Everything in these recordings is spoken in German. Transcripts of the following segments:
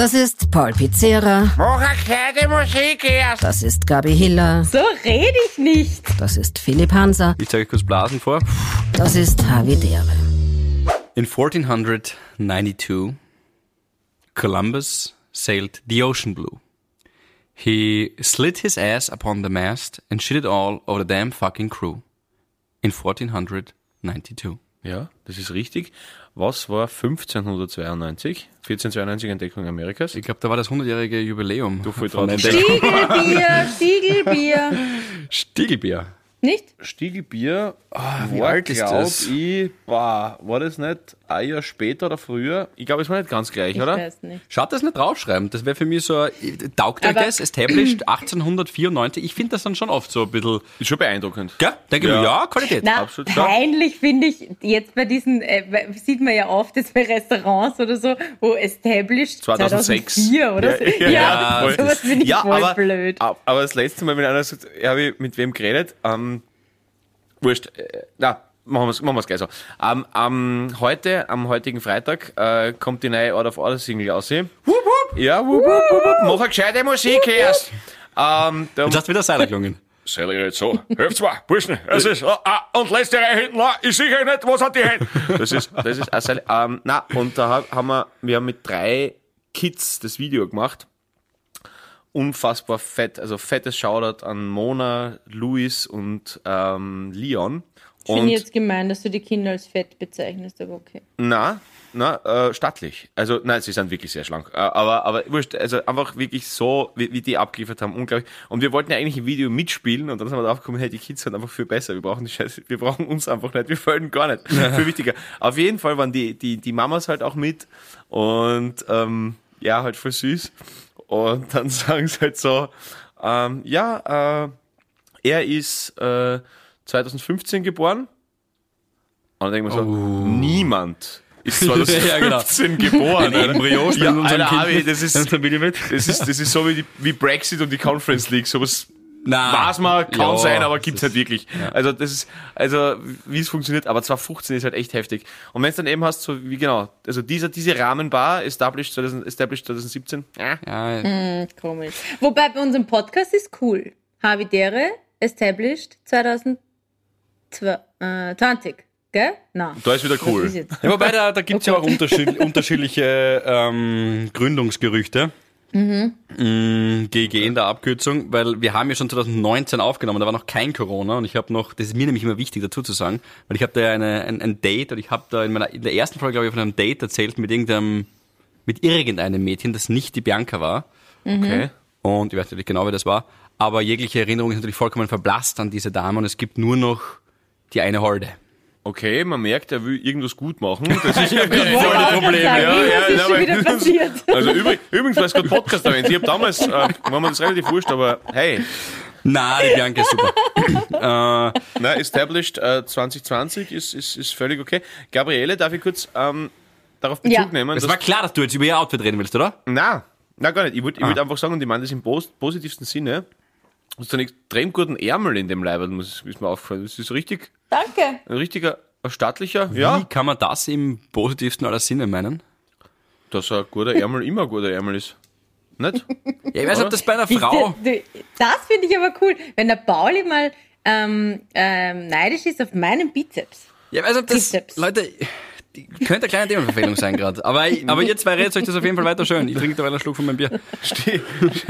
Das ist Paul Pizzera. Mach eine gescheite Musik erst. Das ist Gabi Hiller. So rede ich nicht. Das ist Philipp Hanser. Ich zeige euch kurz Blasen vor. Das ist Havidere. In 1492, Columbus sailed the ocean blue. He slid his ass upon the mast and shit it all over the damn fucking crew. In 1492. Ja, das ist richtig. Was war 1592? 1492 Entdeckung Amerikas. Ich glaube, da war das 100-jährige Jubiläum. Du von Entdeckung. Stiegelbier, Stiegelbier. Stiegelbier. Nicht? Stiegelbier wie war, alt ist das? ich, boah, war das nicht ein Jahr später oder früher? Ich glaube, es war nicht ganz gleich, Ich oder? weiß nicht. Schaut das nicht draufschreiben. Das wäre für mich so, ein- taugt euch das? Established 1894. Ich finde das dann schon oft so ein bisschen, Ist schon beeindruckend. gell? Denke Ja. ich mir, ja, Qualität. Na, Absolut peinlich finde ich jetzt bei diesen, äh, sieht man ja oft jetzt bei Restaurants oder so, wo established 2006. 2004 oder Ja, so. ja, Ja, voll. sowas finde ich voll aber, blöd. ab- aber das letzte Mal, wenn einer sagt, ja, habe ich mit wem geredet, ähm, wurscht, äh, na, machen wir es machen wir's gleich so. Ähm, ähm, heute, am heutigen Freitag, äh, kommt die neue Out of Order Single raus. Wupp, wupp. Ja, wupp, wupp, wupp, wupp. Mach eine gescheite Musik erst. Ähm, da Jetzt hast du wieder Seiler gelungen. Ich jetzt so? Hört mal, Burschen, es ist, ah, ah, und letzte Reihe hinten, ah, ich sicher nicht, was hat die Hände? Das ist, das ist, auch sehr- ähm, na, und da hab- haben wir, wir haben mit drei Kids das Video gemacht. Unfassbar fett, also fettes Shoutout an Mona, Luis und, ähm, Leon. Ich finde Und, jetzt gemein, dass du die Kinder als fett bezeichnest, aber okay. na, na, äh, stattlich. Also, nein, sie sind wirklich sehr schlank. Äh, aber, aber, wurscht, also einfach wirklich so, wie, wie die abgeliefert haben, unglaublich. Und wir wollten ja eigentlich im Video mitspielen und dann sind wir drauf gekommen, hey, die Kids sind einfach viel besser. Wir brauchen die Scheiße, wir brauchen uns einfach nicht, wir folgen gar nicht. viel wichtiger. Auf jeden Fall waren die, die, die Mamas halt auch mit und, ähm, ja, halt voll süß. Und dann sagen sie halt so, ähm, ja, äh, er ist, äh, 2015 geboren. Und dann denken wir so, niemand ist 2015 geboren. Alter. Embryo ja, Alter, Abi, das ist, das ist, das ist so wie, die, wie Brexit und die Conference League. Sowas Na, weiß man, kann ja, sein, aber gibt's halt wirklich. Also das ist, also wie es funktioniert, aber 2015 ist halt echt heftig. Und wenn es dann eben hast, so wie genau, also dieser, diese Rahmenbar, established, 2000, established 2017, ja, Ja, Komisch. Wobei bei unserem Podcast ist cool. Havidere, established 2020. Gell? Na. da ist wieder cool. Ist Ja, wobei, da, da gibt es ja auch unterschied unterschiedliche ähm, Gründungsgerüchte. Mhm. GG in der Abkürzung, weil wir haben ja schon 2019 aufgenommen, da war noch kein Corona und ich habe noch, das ist mir nämlich immer wichtig dazu zu sagen, weil ich habe da ja eine, ein, ein Date und ich habe da in meiner in der ersten Folge glaube ich von einem Date erzählt mit irgendeinem mit irgendeinem Mädchen, das nicht die Bianca war Okay. und ich weiß nicht genau, wer das war, aber jegliche Erinnerung ist natürlich vollkommen verblasst an diese Dame und es gibt nur noch die eine Holde. Okay, man merkt, er will irgendwas gut machen. Das ist ja wollte auch Problem. sagen, Ja, ja, ist na, schon aber- wieder passiert. Also übrig, übrigens, weil es gerade Podcast erwähnt, ich habe damals, äh, war mir das relativ wurscht, aber hey, Na, die Bianca ist super. äh, na, established äh, 2020 ist, ist, ist völlig okay. Gabriele, darf ich kurz ähm, darauf Bezug Ja. nehmen? es war klar, dass du jetzt über ihr Outfit reden willst, oder? Na, na gar nicht. Ich würde ich Ah. würd einfach sagen, und ich meine das im pos positivsten Sinne, hast einen extrem guten Ärmel in dem Leib, muss ist mir aufgefallen. Das ist richtig, Danke. ein richtiger, ein stattlicher, Wie ja, kann man das im positivsten aller Sinne meinen? dass ein guter Ärmel immer ein guter Ärmel ist. Nicht? Ja, ich weiß nicht, ob das bei einer Frau. Du, das finde ich aber cool. Wenn der Pauli mal ähm, ähm, neidisch ist auf meinen Bizeps. Ja, ich weiß nicht, ob das. Trizeps. Leute, könnte eine kleine Themenverfehlung sein gerade. Aber, aber ihr zwei redet euch das auf jeden Fall weiter schön. Ich trinke dabei einen Schluck von meinem Bier. Sti-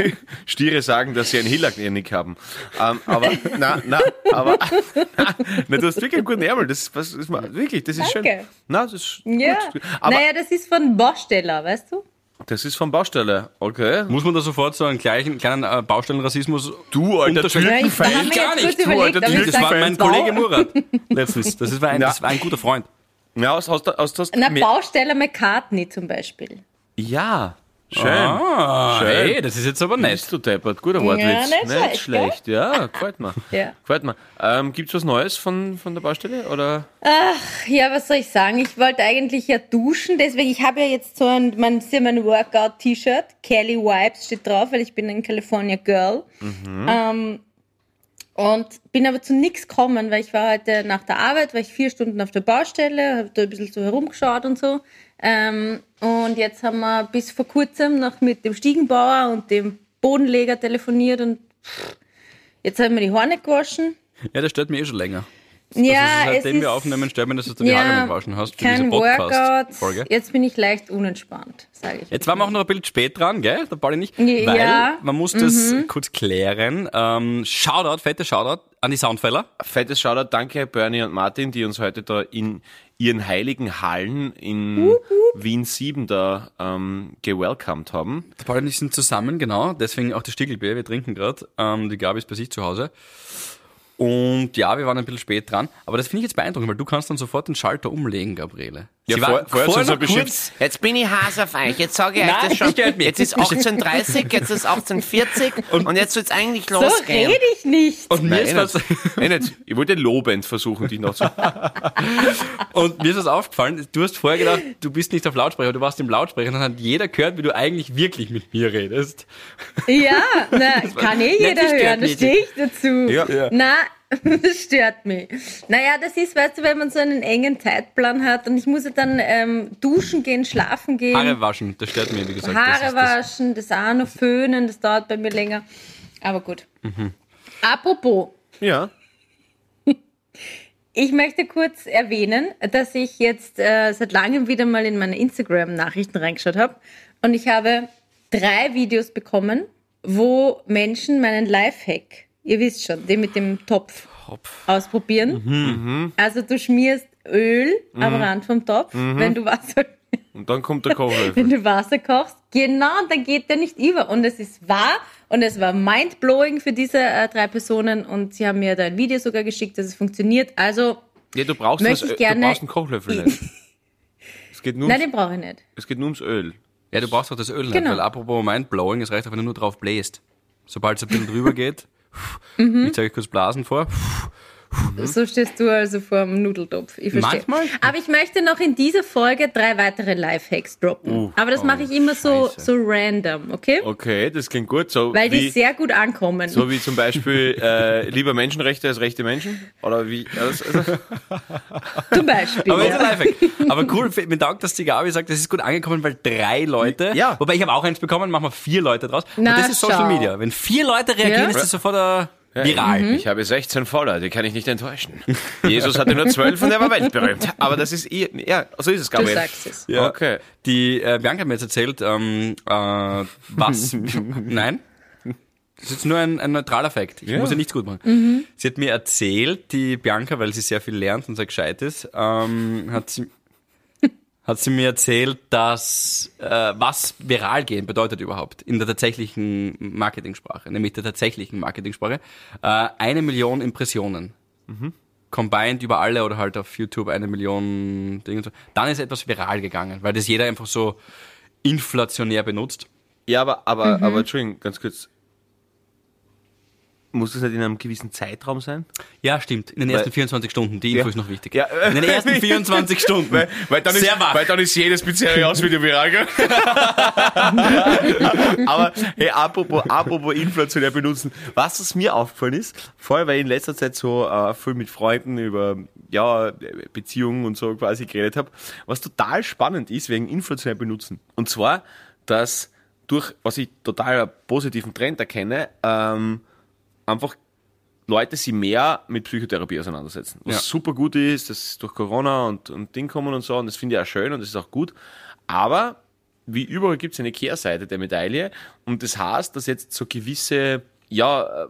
Stiere sagen, dass sie einen Hillagnick haben. Ähm, aber, na, na, aber, na, na, du hast wirklich einen guten Ärmel. Das, was, ist mal, wirklich, das ist Danke. schön. Na, das ist Ja. gut. Aber naja, das ist von Bausteller, weißt du? das ist von Baustelle. Okay. Muss man da sofort so einen gleichen kleinen äh, Baustellenrassismus Du, alter? Ja, Türkenfeind. gar nicht, du, alter Typ, Das war mein Kollege Murat letztens. Das war ein, das war ein guter Freund. Ja, aus, aus, aus, aus, Na, Bausteller McCartney zum Beispiel. Ja, schön. Ah, Schön. hey, das ist jetzt aber nett. Bist du deppert, guter Wortwitz. nicht nicht schlecht, schlecht, ja, gefällt mir. Ja. Gefällt mir. Ähm, gibt's was Neues von, von der Baustelle, oder? Ja, was soll ich sagen? Ich wollte eigentlich ja duschen, deswegen, ich habe ja jetzt so ein, ja mein Workout-T-Shirt, Kelly Wipes steht drauf, weil ich bin ein California Girl. Ähm, und bin aber zu nichts gekommen, weil ich war heute nach der Arbeit, war ich vier Stunden auf der Baustelle, habe da ein bisschen so herumgeschaut und so. Ähm, und jetzt haben wir bis vor kurzem noch mit dem Stiegenbauer und dem Bodenleger telefoniert und pff, jetzt haben wir die nicht gewaschen. Ja, das stört mich eh schon länger. Ja, also, seitdem es wir ist aufnehmen, stört mir, dass du die Haare nicht gewaschen hast für diese kein Workout. Podcast-Folge. Jetzt bin ich leicht unentspannt, sage ich. Jetzt waren wir auch noch ein bisschen spät dran, gell? Der Pauli nicht. Ja. Weil man muss das kurz klären. Ähm, Shoutout, fette Shoutout an die Soundfäller. Fettes Shoutout, danke Bernie und Martin, die uns heute da in ihren heiligen Hallen in Wien 7 da ähm, gewelcomed haben. Der Pauli und ich sind zusammen, genau. Deswegen auch das Stiegelbier. Wir trinken gerade. Ähm, die Gabi ist bei sich zu Hause. Und ja, wir waren ein bisschen spät dran. Aber das finde ich jetzt beeindruckend, weil du kannst dann sofort den Schalter umlegen, Gabriele. Ja, Sie vor- war vorher so noch kurz- Jetzt bin ich Hase auf euch. Jetzt sage ich Nein, euch das schon. Jetzt ist 18.30 jetzt ist 18.40 und, jetzt soll es eigentlich So losgehen. rede ich nicht. Und mir, Nein, ist was, nicht. Ich wollte lobend versuchen, dich noch zu. und mir ist was aufgefallen. Du hast vorher gedacht, du bist nicht auf Lautsprecher, du warst im Lautsprecher und dann hat jeder gehört, wie du eigentlich wirklich mit mir redest. Ja, na, kann eh jeder hören, da stehe ich dazu. Ja. Ja. Na, das stört mich. Naja, das ist, weißt du, wenn man so einen engen Zeitplan hat und ich muss ja dann ähm, duschen gehen, schlafen gehen, Haare waschen, das stört mir, wie gesagt. das Haare das. waschen, das auch noch föhnen, das dauert bei mir länger. Aber gut. Mhm. Apropos, Ja. ich möchte kurz erwähnen, dass ich jetzt äh, seit langem wieder mal in meine Instagram-Nachrichten reingeschaut habe und ich habe drei Videos bekommen, wo Menschen meinen Lifehack, ihr wisst schon, den mit dem Topf ausprobieren. Also du schmierst Öl am Rand vom Topf, wenn du Wasser Und dann kommt der Kochlöffel. wenn du Wasser kochst, genau, dann geht der nicht über. Und es ist wahr und es war mindblowing für diese äh, drei Personen und sie haben mir da ein Video sogar geschickt, dass es funktioniert. Also, Ja, du brauchst, das, ich gerne- du brauchst einen Kochlöffel nicht. Es geht nur, nein, ums, den brauche ich nicht. es geht nur ums Öl. Ja, du brauchst doch das Öl nicht, Genau. weil apropos Mindblowing, es reicht auch, wenn du nur drauf bläst. Sobald es ein bisschen drüber geht, Mhm. ich zeige euch kurz Blasen vor. So stehst du also vor dem Nudeltopf. Ich verstehe. Manchmal. Aber ich möchte noch in dieser Folge drei weitere Lifehacks droppen. Uh, Aber das mache ich immer so, Scheiße. so random, okay? Okay, das klingt gut. So Weil die wie, sehr gut ankommen. so wie zum Beispiel äh, lieber Menschenrechte als rechte Menschen? Oder wie? Also, also, Zum Beispiel. Aber ja. Lifehack. Aber cool, mir taugt, dass die Gabi sagt, das ist gut angekommen, weil drei Leute, Ja. wobei ich habe auch eins bekommen, machen wir vier Leute draus. Na, und das ist Social schau. Media. Wenn vier Leute reagieren, Ja. ist das sofort äh, viral. Mhm. Ich habe 16 Follower, die kann ich nicht enttäuschen. Jesus hatte nur 12 und er war weltberühmt. Aber das ist ihr, ja, so ist es, Du Gabriel. sagst es. Ja. Okay. Die äh, Bianca hat mir jetzt erzählt, ähm, äh, was. Nein? Das ist jetzt nur ein, ein neutraler Fakt. Ich Ja. muss ja nichts gut machen. Sie hat mir erzählt, die Bianca, weil sie sehr viel lernt und sehr gescheit ist, ähm, hat sie hat sie mir erzählt, dass äh, was viral gehen bedeutet überhaupt in der tatsächlichen Marketingsprache, nämlich der tatsächlichen Marketingsprache, äh, eine Million Impressionen. Combined über alle oder halt auf YouTube eine Million Dinge. und so. Dann ist etwas viral gegangen, weil das jeder einfach so inflationär benutzt. Ja, aber, aber, Mhm. aber, Entschuldigung, ganz kurz. Muss das nicht in einem gewissen Zeitraum sein? Ja, stimmt. In den ersten Weil- 24 Stunden. Die Info Ja. ist noch wichtig. Ja. In den ersten 24 Stunden. Weil, weil, dann, Sehr ist, wach. weil dann ist jedes Pizzeria-Video viral, gell? Aber, hey, apropos, apropos inflationär benutzen. Was es mir aufgefallen ist, vor allem, weil ich in letzter Zeit so äh, viel mit Freunden über ja, Beziehungen und so quasi geredet habe, was total spannend ist wegen inflationär benutzen. Und zwar, dass durch, was ich total positiven Trend erkenne, ähm, einfach Leute sich mehr mit Psychotherapie auseinandersetzen. Was Ja. super gut ist, dass durch Corona und, und Ding kommen und so, und das finde ich auch schön und das ist auch gut. Aber wie überall gibt es eine Kehrseite der Medaille und das heißt, dass jetzt so gewisse, ja, äh,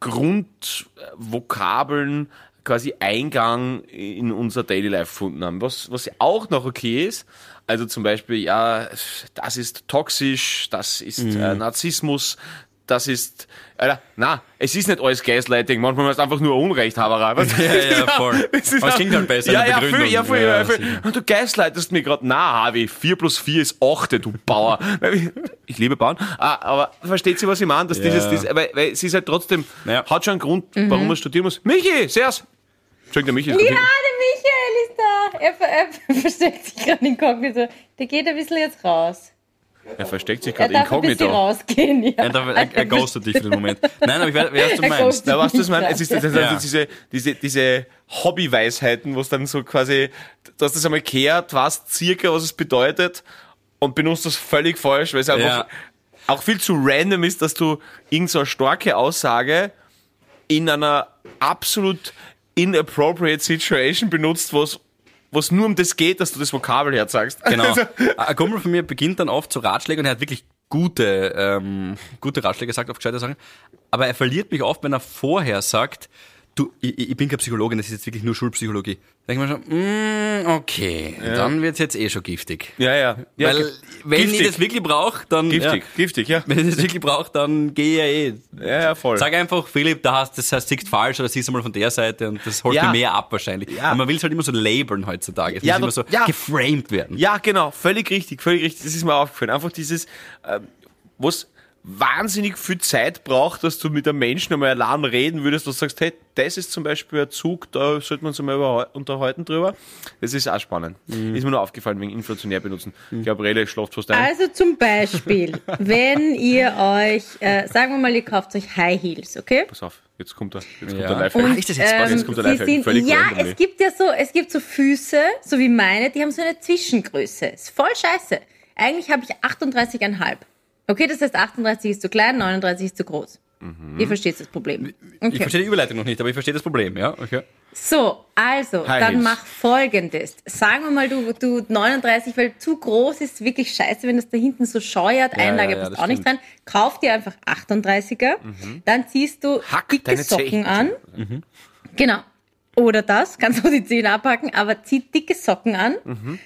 Grundvokabeln quasi Eingang in unser Daily Life gefunden haben. Was, was auch noch okay ist, also zum Beispiel, ja, das ist toxisch, das ist äh, Narzissmus, das ist, Alter, na, es ist nicht alles Gaslighting, manchmal ist es einfach nur Unrechthaberei. Ja, ja, voll. Das ist Aber es klingt halt besser, Ja, ja, viel, ja, viel, Ja, sicher. Und du gaslightest mir gerade, na, Harvey, 4 plus 4 ist 8, du Bauer. Ich liebe Bauern. Ah, aber versteht sie, was ich meine? Dass Ja. dieses, dieses, weil, weil sie ist halt trotzdem, Ja. hat schon einen Grund, warum man studieren muss. Michi, servus! Entschuldigung, der Michi ist Ja, der Michael ist da. Er, er versteckt sich gerade inkognito. Der geht ein bisschen jetzt raus. Er versteckt sich Er gerade darf ein bisschen inkognito. rausgehen, ja. Er, darf, er, er ghostet dich für den Moment. Nein, aber ich weiß, was du meinst. Na, was du meinst? Es ist das, das, Ja. das, diese, diese, diese Hobbyweisheiten, wo es dann so quasi, du hast das einmal gehört, weißt circa, was es bedeutet und benutzt das völlig falsch, weil es einfach Ja. auch viel zu random ist, dass du irgend so eine starke Aussage in einer absolut inappropriate Situation benutzt, wo es wo es nur um das geht, dass du das Vokabel herzagst. Genau. Also, Ein Kumpel von mir beginnt dann oft zu Ratschlägen und er hat wirklich gute, ähm, gute Ratschläge gesagt auf gescheite Sachen. Aber er verliert mich oft, wenn er vorher sagt, du, ich, ich bin keine Psychologin, das ist jetzt wirklich nur Schulpsychologie. Da denke ich mir schon, mm, okay, dann wird's jetzt eh schon giftig. ja, ja. ja Weil, wenn giftig, ich das wirklich brauche, dann, giftig, ja, giftig, ja. wenn ich das wirklich brauche, dann gehe ich ja eh. Ja, ja, voll. Sag einfach, Philipp, da hast, das heißt, siehst falsch oder siehst du mal von der Seite und das holt Ja. mir mehr ab wahrscheinlich. Ja. Aber man will es halt immer so labeln heutzutage. Es Ja, muss immer doch- so ja. geframed werden. Ja, genau, völlig richtig, völlig richtig. Das ist mir aufgefallen. Einfach dieses, ähm, was wahnsinnig viel Zeit braucht, dass du mit einem Menschen einmal allein reden würdest, dass du sagst, hey, das ist zum Beispiel ein Zug, da sollte man uns einmal unterhalten drüber. Das ist auch spannend. Mhm. Ist mir nur aufgefallen wegen inflationär benutzen. Gabriele schläft fast ein. Also zum Beispiel, wenn ihr euch, äh, sagen wir mal, ihr kauft euch High Heels, okay? Pass auf, jetzt kommt er, jetzt Ja. kommt der live Und- ist das jetzt was? Jetzt kommt der sie Lifehack, sind, völlig ja, randomly. es gibt ja so, es gibt so Füße, so wie meine, die haben so eine Zwischengröße. Ist voll scheiße. Eigentlich habe ich 38,5. Okay, das heißt 38 ist zu klein, 39 ist zu groß. Mhm. Ihr versteht das Problem. Ich Okay. verstehe die Überleitung noch nicht, aber ich verstehe das Problem, ja? Okay. So, also, High dann Heels. mach folgendes. Sagen wir mal, du, du 39, weil zu groß ist wirklich scheiße, wenn das da hinten so scheuert, Einlage ja, ja, passt auch nicht rein. Kauf dir einfach 38er, dann ziehst du Mhm. Hack dicke Socken Zehen. an. Genau. Oder das, kannst du die Zehen abpacken, aber zieh dicke Socken an, Mhm.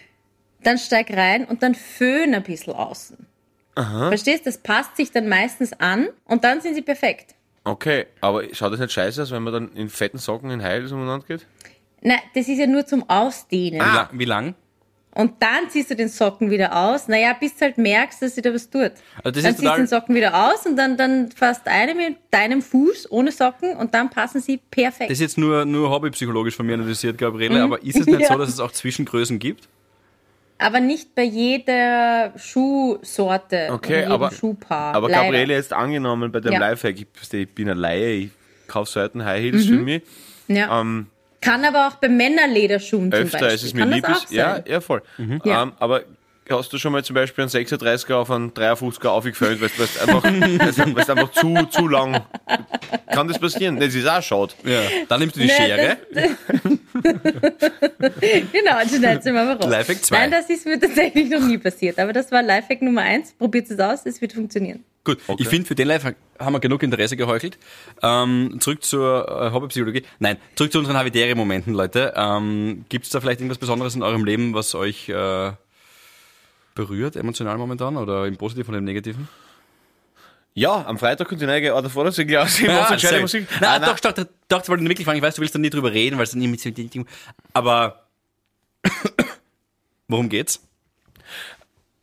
dann steig rein und dann föhn ein bisschen außen. Verstehst? Das passt sich dann meistens an und dann sind sie perfekt. Okay, aber schaut das nicht scheiße aus, wenn man dann in fetten Socken in Heils umeinander geht? Nein, das ist ja nur zum Ausdehnen. Wie, Ah. lang, wie lang? Und dann ziehst du den Socken wieder aus. Naja, bis du halt merkst, dass sich da was tut. Also das dann ist ziehst du den Socken wieder aus und dann, dann fasst eine mit deinem Fuß ohne Socken und dann passen sie perfekt. Das ist jetzt nur, nur hobbypsychologisch von mir analysiert, Gabriele, aber ist es nicht Mhm. Ja. so, dass es auch Zwischengrößen gibt? Aber nicht bei jeder Schuhsorte Okay, aber- Schuhpaar. Aber Leider. Gabriele, jetzt angenommen bei dem Ja. Lifehack, ich, ich bin eine Laie, ich kaufe selten High Heels Mhm. für mich. Ja. Ähm, Kann aber auch bei Männerlederschuhen zum öfter Beispiel. ist es mir lieb. das Ja, sein. ja, voll. Ja. Ähm, aber hast du schon mal zum Beispiel einen 36er auf einen 53er aufgefällt, weil es einfach, weil's- einfach zu, zu lang. Kann das passieren? Das ist auch schade. Ja. Dann nimmst du die Schere. Genau, und schneidest du mal raus. Lifehack zwei. Nein, das ist mir tatsächlich noch nie passiert. Aber das war Lifehack Nummer eins. Probiert es aus, es wird funktionieren. Gut, ich finde, für den Live haben wir genug Interesse geheuchelt. Ähm, zurück zur äh, Hobbypsychologie. Nein, zurück zu unseren Habitäre-Momenten, Leute. Ähm, Gibt es da vielleicht irgendwas Besonderes in eurem Leben, was euch äh, berührt, emotional momentan, oder im Positiven oder im Negativen? Ja, am Freitag kommt die neue Order dass ich aus ich mach so gescheite sehr Musik. Nein, Ah, doch, doch, doch, doch, das wollte ich wirklich fragen. Ich weiß, du willst dann nie drüber reden, weil es dann nie mit so Aber worum geht's?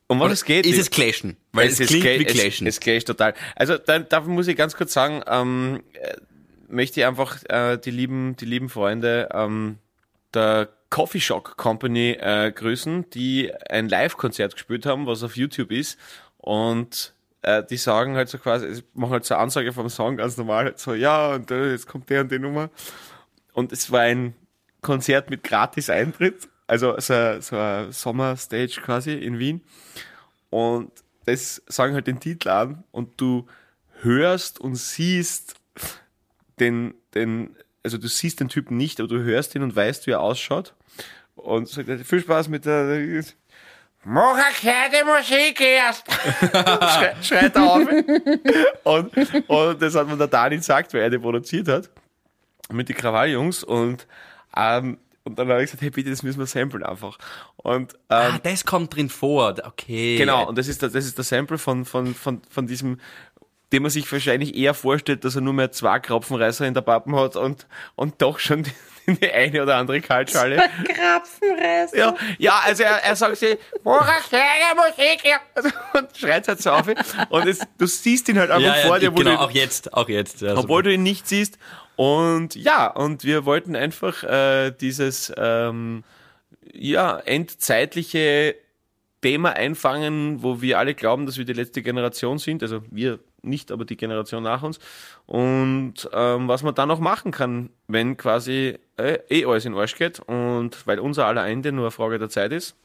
Um was es geht? Ist es Clashen? Weil es, ist klingt wie Clashen. Es, es clasht total. Also da, da muss ich ganz kurz sagen, ähm, äh, möchte ich einfach äh, die lieben, die lieben Freunde ähm, der Coffee Shock Company äh, grüßen, die ein Live-Konzert gespielt haben, was auf YouTube ist. Und äh, die sagen halt so quasi, machen halt so eine Ansage vom Song ganz normal, halt so, ja, und äh, jetzt kommt der und die Nummer. Und es war ein Konzert mit gratis Eintritt, also so, so eine Sommerstage quasi in Wien. Und das sagen halt den Titel an und du hörst und siehst den, den, also du siehst den Typen nicht, aber du hörst ihn und weißt, wie er ausschaut. Und sagt, viel Spaß mit der, mach eine Musik erst! Schrei, schreit er auf. Und, und das hat mir der Dani gesagt, weil er den produziert hat. Mit den Krawalljungs und, ähm, und dann habe ich gesagt, hey bitte, das müssen wir samplen einfach. Und, ähm, ah, das kommt drin vor. Okay. Genau, und das ist der, das ist der Sample von, von, von, von diesem, den man sich wahrscheinlich eher vorstellt, dass er nur mehr zwei Kropfenreißer in der Pappen hat und, und doch schon die, die eine oder andere Kaltschale. Krapfenrest. Ja, ja, also er, er sagt kleine Musik hier. und schreit halt so auf. Und es, du siehst ihn halt einfach Ja, ja, vor dir, wo genau, du, auch jetzt, auch jetzt. Ja, obwohl du ihn nicht siehst. Und ja, und wir wollten einfach äh, dieses ähm, ja, endzeitliche Thema einfangen, wo wir alle glauben, dass wir die letzte Generation sind. Also wir nicht, aber die Generation nach uns. Und ähm, was man dann noch machen kann, wenn quasi äh, eh alles in den Arsch geht und weil unser aller Ende nur eine Frage der Zeit ist,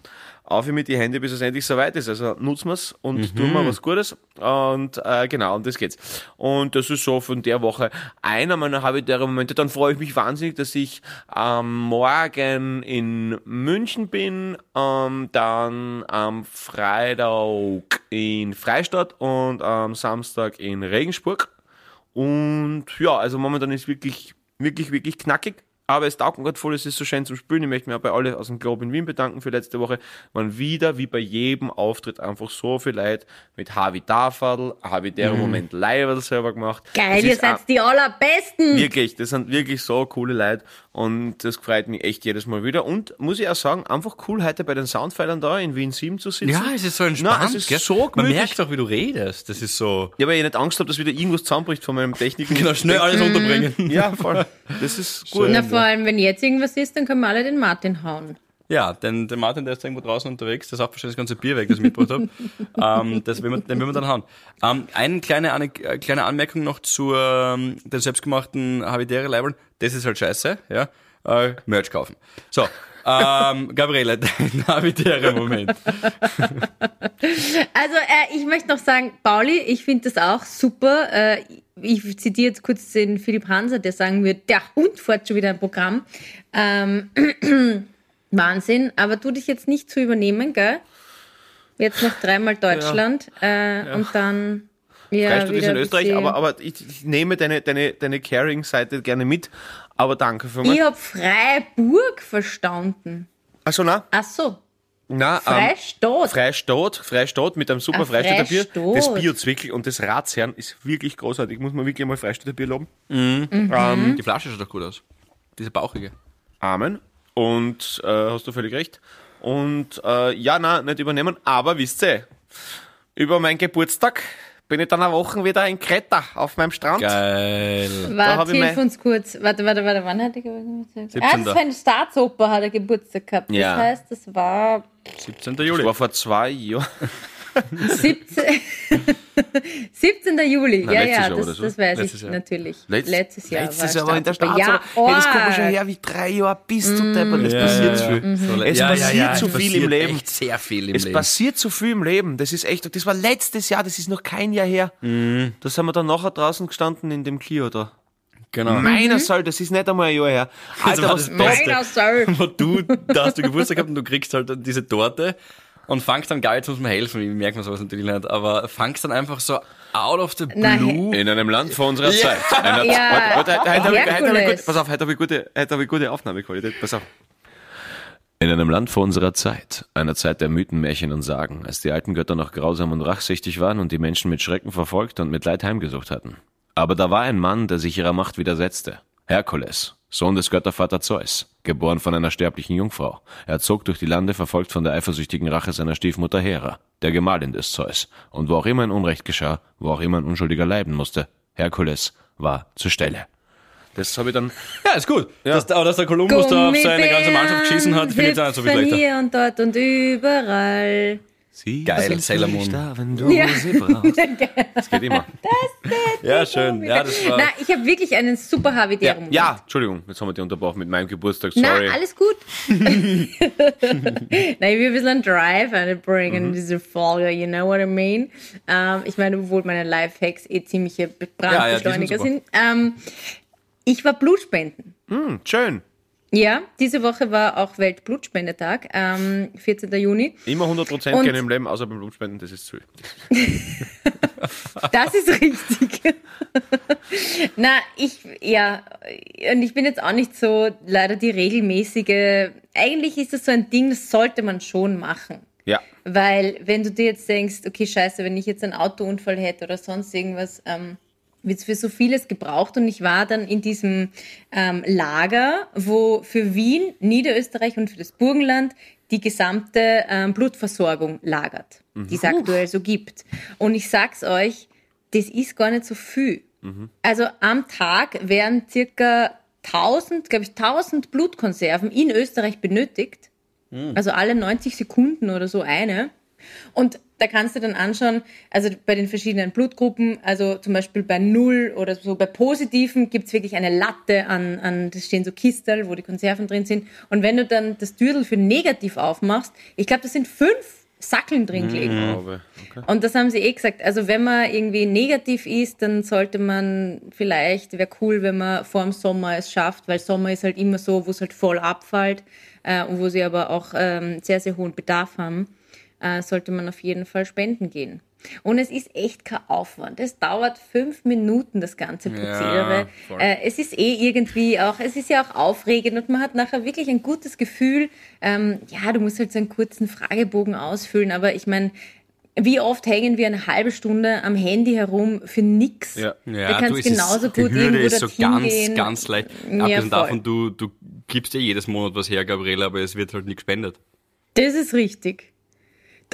auf mit die Hände, bis es endlich soweit ist. Also nutzen wir's und tun wir was Gutes. Und äh, genau, um das geht's. Und das ist so von der Woche einer meiner habitären Momente. Dann freue ich mich wahnsinnig, dass ich am Morgen in München bin, ähm, dann am Freitag in Freistadt und am Samstag in Regensburg. Und ja, also momentan ist wirklich, wirklich, wirklich knackig. Aber es taugt mir gerade voll, es ist so schön zum Spülen. Ich möchte mich auch bei alle aus dem Globe in Wien bedanken für letzte Woche. Man wieder, wie bei jedem Auftritt, einfach so viel Leid mit Harvey Tafadl, Harvey der Moment live selber gemacht. Geil, Das ihr seid die allerbesten. Wirklich, das sind wirklich so coole Leute und das freut mich echt jedes Mal wieder. Und muss ich auch sagen, einfach cool heute bei den Soundfilern da in Wien 7 zu sitzen. Ja, es ist so entspannt. Na, es ist gell? so Man gemütlich. merkt auch, wie du redest. Das ist so. Ja, weil ich nicht Angst habe, dass wieder irgendwas zusammenbricht von meinem Techniken. Genau, schnell alles unterbringen. Ja, voll. Das ist gut. Na, vor allem, wenn jetzt irgendwas ist, dann können wir alle den Martin hauen. Ja, denn der Martin, der ist irgendwo draußen unterwegs, der sagt wahrscheinlich das ganze Bier weg, das ich mitgebracht habe. ähm, das will man, den will man dann hauen. Ähm, eine kleine, eine äh, kleine Anmerkung noch zu ähm, den selbstgemachten Habitäre Leibeln. Das ist halt scheiße, ja. Äh, Merch kaufen. So, ähm, Gabriele, dein Habitäre Moment. Also, äh, ich möchte noch sagen, Pauli, ich finde das auch super. Äh, ich zitiere jetzt kurz den Philipp Hanser, der sagen wird, der Hund fährt schon wieder ein Programm. Ähm, Wahnsinn, aber tu dich jetzt nicht zu übernehmen, gell? Jetzt noch dreimal Deutschland äh, und dann ja, Freistadt ist wieder in Österreich, aber, aber ich, ich nehme deine, deine, deine Caring-Seite gerne mit. Aber danke für Ich mal. hab Freiburg verstanden. Achso, na, Ach so, na, ähm, Freistadt. Freistadt, Freistadt mit einem super Ah, Freistädter Bier. Freistadt. Das Bio-Zwickel und das Ratsherrn ist wirklich großartig. Muss man wirklich mal Freistädter Bier loben. Die Flasche schaut doch gut aus. Diese bauchige. Amen. Und äh, hast du völlig recht. Und äh, ja, na, nicht übernehmen. Aber wisst ihr, über meinen Geburtstag bin ich dann eine Woche wieder in Kreta auf meinem Strand. Geil. Warte, ich hilf mein- uns kurz. Warte, warte, warte, wann hat er Geburtstag? Ah, 17.. das war eine Staatsoper, hat er Geburtstag gehabt. Ja. Das heißt, das war 17. Das Juli. war vor zwei Jahren. 17. 17. Juli. Na, ja, ja, Jahr das, das weiß Letztes ich Jahr. natürlich. Letz- letztes Jahr. Letztes war Jahr war in der. Staatsoper. Ja, hey, das kommt mir schon her wie drei Jahre bis zu deppern. Es passiert zu viel. Mhm. Es passiert zu viel im Leben. Echt sehr viel im Es Leben. passiert zu viel im Leben. Das ist echt, das war letztes Jahr, das ist noch kein Jahr her. Mhm. Da sind wir dann nachher draußen gestanden in dem Clio da. Genau. Meiner Soll, das ist nicht einmal ein Jahr her. Alter, war was das da, Beste. Meiner Soll. wo du, da hast du Geburtstag gehabt und du kriegst halt diese Torte und fangst dann, geil, jetzt muss man helfen, ich merke mir sowas natürlich nicht, aber fangst dann einfach so out of the Nein. blue. in einem Land vor unserer Zeit. Ja, heute, heute, heute pass auf, heute habe ich gute, heute habe ich gute Aufnahmequalität. Pass auf. In einem Land vor unserer Zeit, einer Zeit der Mythen, Märchen und Sagen, als die alten Götter noch grausam und rachsüchtig waren und die Menschen mit Schrecken verfolgt und mit Leid heimgesucht hatten. Aber da war ein Mann, der sich ihrer Macht widersetzte. Herkules, Sohn des Göttervater Zeus, geboren von einer sterblichen Jungfrau. Er zog durch die Lande, verfolgt von der eifersüchtigen Rache seiner Stiefmutter Hera, der Gemahlin des Zeus. Und wo auch immer ein Unrecht geschah, wo auch immer ein Unschuldiger leiden musste, Herkules war zur Stelle. Das habe ich dann Ja, ist gut. Dass, aber dass der Kolumbus da auf seine ganze Mannschaft geschissen hat, finde ich nicht so viel schlechter. hier und dort und überall. Sie Geil, Sailor Moon. Da, wenn du Ja. sie brauchst. Das geht immer. Ja, schön. Ja, das war. Na, ich habe wirklich einen super habitären Moment. Ja, Entschuldigung, jetzt haben wir dich unterbrochen mit meinem Geburtstag. Na, Sorry. alles gut. Nein, ich will ein bisschen einen Drive einbringen Mhm. in diese Folge, you know what I mean? Ähm, ich meine, obwohl meine Lifehacks eh ziemliche Brandbeschleuniger Ja, ja, sind sind. Ähm, ich war Blutspenden. Hm, schön. Ja, diese Woche war auch Weltblutspendetag, ähm, 14. Juni. Immer 100% Und- gerne im Leben, außer beim Blutspenden, das ist zu. Das ist richtig. Na, ich, ja, und ich bin jetzt auch nicht so leider die regelmäßige. Eigentlich ist das so ein Ding, das sollte man schon machen. Ja. Weil, wenn du dir jetzt denkst, okay, scheiße, wenn ich jetzt einen Autounfall hätte oder sonst irgendwas, ähm, wird für so vieles gebraucht. Und ich war dann in diesem ähm, Lager, wo für Wien, Niederösterreich und für das Burgenland die gesamte ähm, Blutversorgung lagert, die es aktuell so gibt. Und ich sag's euch, das ist gar nicht so viel. Also am Tag werden circa 1000, glaube ich, 1000 Blutkonserven in Österreich benötigt. Also alle 90 Sekunden oder so eine. Und da kannst du dann anschauen, also bei den verschiedenen Blutgruppen, also zum Beispiel bei Null oder so bei Positiven gibt's wirklich eine Latte an, an, das stehen so Kistel, wo die Konserven drin sind. Und wenn du dann das Dürdel für negativ aufmachst, ich glaube, das sind fünf Sackeln drin gelegen. Aber, okay. Und das haben sie eh gesagt. Also wenn man irgendwie negativ ist, dann sollte man vielleicht, wäre cool, wenn man vor dem Sommer es schafft, weil Sommer ist halt immer so, wo es halt voll abfällt äh, und wo sie aber auch ähm, sehr, sehr hohen Bedarf haben, äh, sollte man auf jeden Fall spenden gehen. Und es ist echt kein Aufwand. Es dauert fünf Minuten, das ganze Prozedere. voll. äh, es ist eh irgendwie auch, es ist ja auch aufregend und man hat nachher wirklich ein gutes Gefühl. Ähm, ja, du musst halt so einen kurzen Fragebogen ausfüllen, aber ich meine, wie oft hängen wir eine halbe Stunde am Handy herum für nix? Ja. Ja, du kannst es ist- genauso die gut Hürde irgendwo ist so ganz, gehen. ganz leicht. Ja, Abgesehen davon, du, du gibst eh jedes Monat was her, Gabriele, aber es wird halt nicht gespendet. Das ist richtig.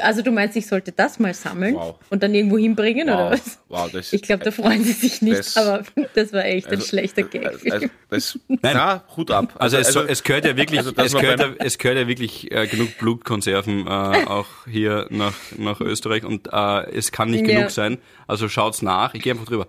Also du meinst, ich sollte das mal sammeln Wow. und dann irgendwo hinbringen oder Wow, was? wow, das Ich glaube, da freuen sie sich nicht, das- aber das war echt ein schlechter Gag. Also, das, na, Hut ab. Also, es, es gehört ja wirklich, also das es, gehört ja, es gehört ja wirklich äh, genug Blutkonserven äh, auch hier nach, nach Österreich und äh, es kann nicht Ja. genug sein. Also schaut's nach, ich gehe einfach drüber.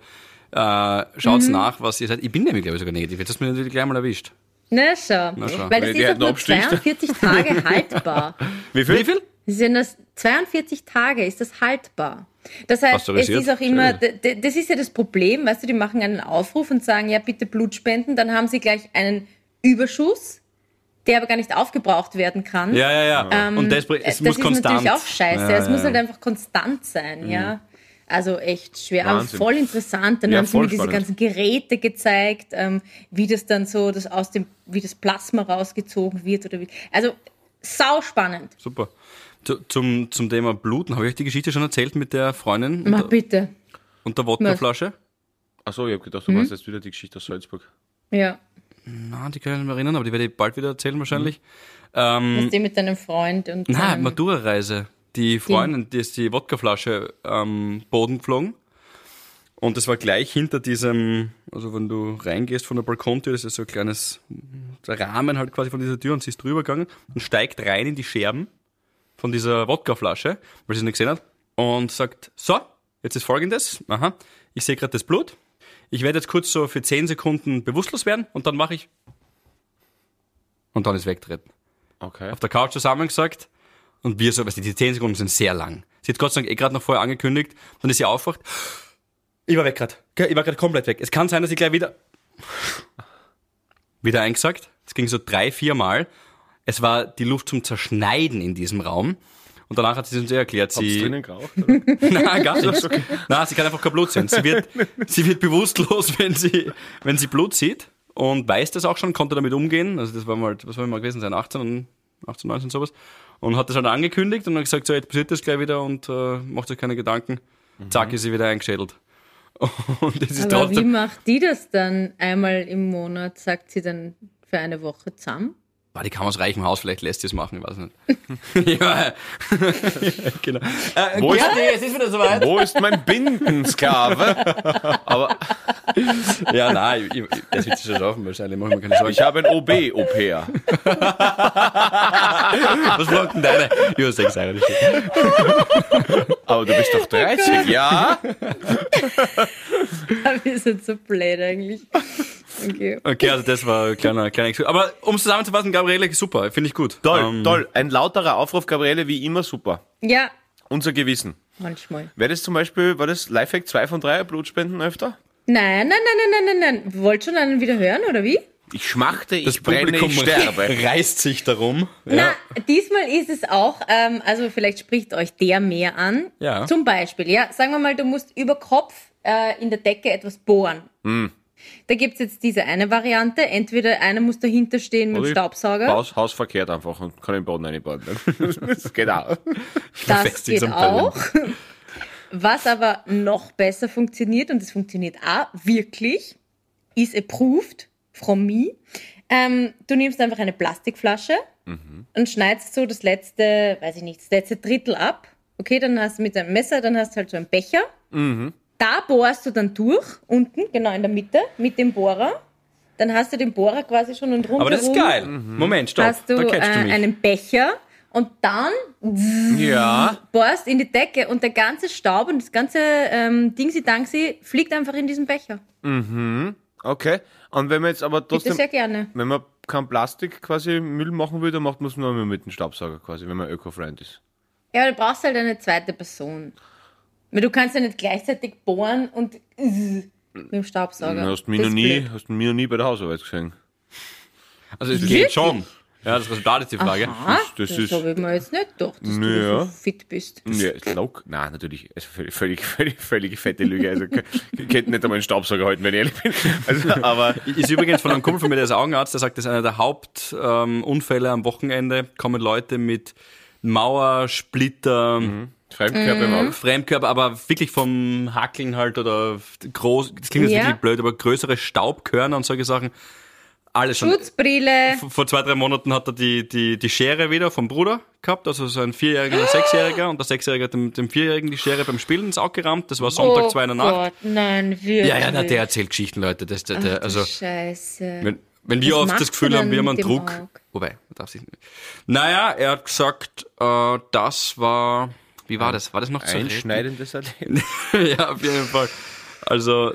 Äh, schaut's Mhm. nach, was ihr seid. Ich bin nämlich, glaube ich, sogar negativ. Jetzt hast du mich natürlich gleich mal erwischt. Na schau. schau. Weil Wenn es die ist hätten nur Abstich, dann- 42 Tage haltbar. Wie viel? Wie viel? Sind das 42 Tage ist das haltbar. Das heißt, es ist auch immer, das ist ja das Problem, weißt du, die machen einen Aufruf und sagen, ja, bitte Blut spenden, dann haben sie gleich einen Überschuss, der aber gar nicht aufgebraucht werden kann. Ja, ja, ja. und das, es das muss ist konstant. natürlich auch scheiße. Ja, es muss ja. halt einfach konstant sein, ja. Also echt schwer, aber Wahnsinn. voll interessant. Dann Ja, haben sie mir diese spannend. ganzen Geräte gezeigt, ähm, wie das dann so, das aus dem, wie das Plasma rausgezogen wird oder wie. Also sau spannend. Super. Zu, zum, zum Thema Bluten, habe ich euch die Geschichte schon erzählt mit der Freundin und Mach der, bitte. und der Wodkaflasche? Achso, ich habe gedacht, du Mhm. machst jetzt wieder die Geschichte aus Salzburg. Ja. Nein, die kann ich nicht mehr erinnern, aber die werde ich bald wieder erzählen wahrscheinlich. Ähm, Was die mit deinem Freund und Nein, Matura-Reise. Die Freundin, die ist die Wodkaflasche am Boden geflogen. Und das war gleich hinter diesem, also wenn du reingehst von der Balkontür, das ist so ein kleines der Rahmen halt quasi von dieser Tür und sie ist drüber gegangen und steigt rein in die Scherben von dieser Wodkaflasche, weil sie es nicht gesehen hat, und sagt, so, jetzt ist folgendes, aha, ich sehe gerade das Blut, ich werde jetzt kurz so für 10 Sekunden bewusstlos werden und dann mache ich und dann ist wegtreten Okay. auf der Couch zusammengesagt und wir so, weißt du, die 10 Sekunden sind sehr lang. Sie hat Gott sei Dank eh gerade noch vorher angekündigt, dann ist sie aufwacht. Ich war weg gerade. Ich war gerade komplett weg. Es kann sein, dass ich gleich wieder wieder eingesagt. Es ging so drei, vier Mal. Es war die Luft zum Zerschneiden in diesem Raum. Und danach hat sie uns eh erklärt, Hab's sie, drinnen geraucht? Oder? Nein, gar nichts. Nein, sie kann einfach kein Blut sehen. Sie wird, sie wird bewusstlos, wenn sie, wenn sie Blut sieht und weiß das auch schon, konnte damit umgehen. Also das war mal, was war mal gewesen sein, 18, und- 18, 19 sowas. Und hat das halt angekündigt und dann gesagt, so jetzt passiert das gleich wieder und äh, macht euch keine Gedanken. Zack, ist sie wieder eingeschädelt. Und das ist Aber wie macht die das dann einmal im Monat? Sagt sie dann für eine Woche zusammen? Boah, die kam aus reichem Haus, vielleicht lässt sie es machen, ich weiß nicht. ja, genau. Äh, Wo ist- es ist wieder soweit. Wo ist mein Bindensklave? Aber Ja, nein, ich, ich, das wird sich schon schaffen, wahrscheinlich, mach ich mir keine Sorgen. ich habe ein OB-Au-pair. Was mag denn deine? Ja, sechs eigentlich. Aber du bist doch 30, ja? Wir sind so blöd eigentlich. Okay. Okay, also das war ein kleiner, kleiner Exkurs. Aber um es zusammenzufassen, Gabriele, super, finde ich gut. Toll, Ähm, toll. Ein lauterer Aufruf, Gabriele, wie immer super. Ja, Unser Gewissen. manchmal. Wäre das zum Beispiel, war das Lifehack 2 von 3, Blutspenden öfter? Nein, nein, nein, nein, nein, nein, nein. Wollt schon einen wieder hören, oder wie? Ich schmachte, ich Das brenne, Publikum ich sterbe. reißt sich darum. Na, diesmal ist es auch, ähm, also vielleicht spricht euch der mehr an. Ja. Zum Beispiel, ja, sagen wir mal, du musst über Kopf äh, in der Decke etwas bohren. Hm. Da gibt's jetzt diese eine Variante. Entweder einer muss dahinter stehen mit dem Staubsauger. Haus, Haus verkehrt einfach und kann den Boden reinbauen. Das geht auch. Das geht auch. Was aber noch besser funktioniert, und das funktioniert auch wirklich, is approved from me. Ähm, du nimmst einfach eine Plastikflasche und schneidest so das letzte, weiß ich nicht, das letzte Drittel ab. Okay, dann hast du mit einem Messer, dann hast du halt so einen Becher. Da bohrst du dann durch, unten, genau in der Mitte, mit dem Bohrer. Dann hast du den Bohrer quasi schon und rundherum Aber das ist geil. Moment, stopp. hast du da catchst du äh, mich. einen Becher und dann Ja. bohrst in die Decke und der ganze Staub und das ganze ähm, Dingsi-Dangsi fliegt einfach in diesen Becher. Okay. Und wenn man jetzt aber Bitte trotzdem, sehr gerne. wenn man kein Plastik quasi Müll machen will, dann macht man es nur mit dem Staubsauger quasi, wenn man Öko-Freund ist. Ja, aber du brauchst halt eine zweite Person. Weil du kannst ja nicht gleichzeitig bohren und mit dem Staubsauger. Du hast mich Das noch nie, hast mich noch nie bei der Hausarbeit gesehen. Also es Wirklich? geht schon. Ja, das Resultat ist die Frage. Ah, das das, ist- habe ich mir jetzt nicht gedacht, dass Naja. du so fit bist. Ja, ist lock. Nein, natürlich. Also völlig, völlig, völlig, völlig fette Lüge. Also, ich könnte nicht einmal einen Staubsauger halten, wenn ich ehrlich bin. Also, aber, Ist übrigens von einem Kumpel von mir, der ist Augenarzt, der sagt, das ist einer der Hauptunfälle ähm, am Wochenende. Kommen Leute mit Mauersplitter, Fremdkörper im Auge. Fremdkörper, aber wirklich vom Hackeln halt oder groß, das klingt jetzt Ja. wirklich blöd, aber größere Staubkörner und solche Sachen. Alles schon. Schutzbrille. Vor zwei, drei Monaten hat er die, die, die Schere wieder vom Bruder gehabt, also so ein Vierjähriger und ein Sechsjähriger und der Sechsjährige hat dem, dem Vierjährigen die Schere beim Spielen ins Auge gerammt, das war Sonntag, oh zwei in der Nacht. Gott, nein, wirklich. Ja, ja, na, der erzählt Geschichten, Leute. Das, der, der, Ach, also, Scheiße. wenn, wenn wir oft das Gefühl haben, wir haben einen Druck. Auge? Wobei, darf sich nicht. Naja, er hat gesagt, äh, das war, wie war das? War das noch zu retten? Einschneidendes Erleben. ja, auf jeden Fall. Also,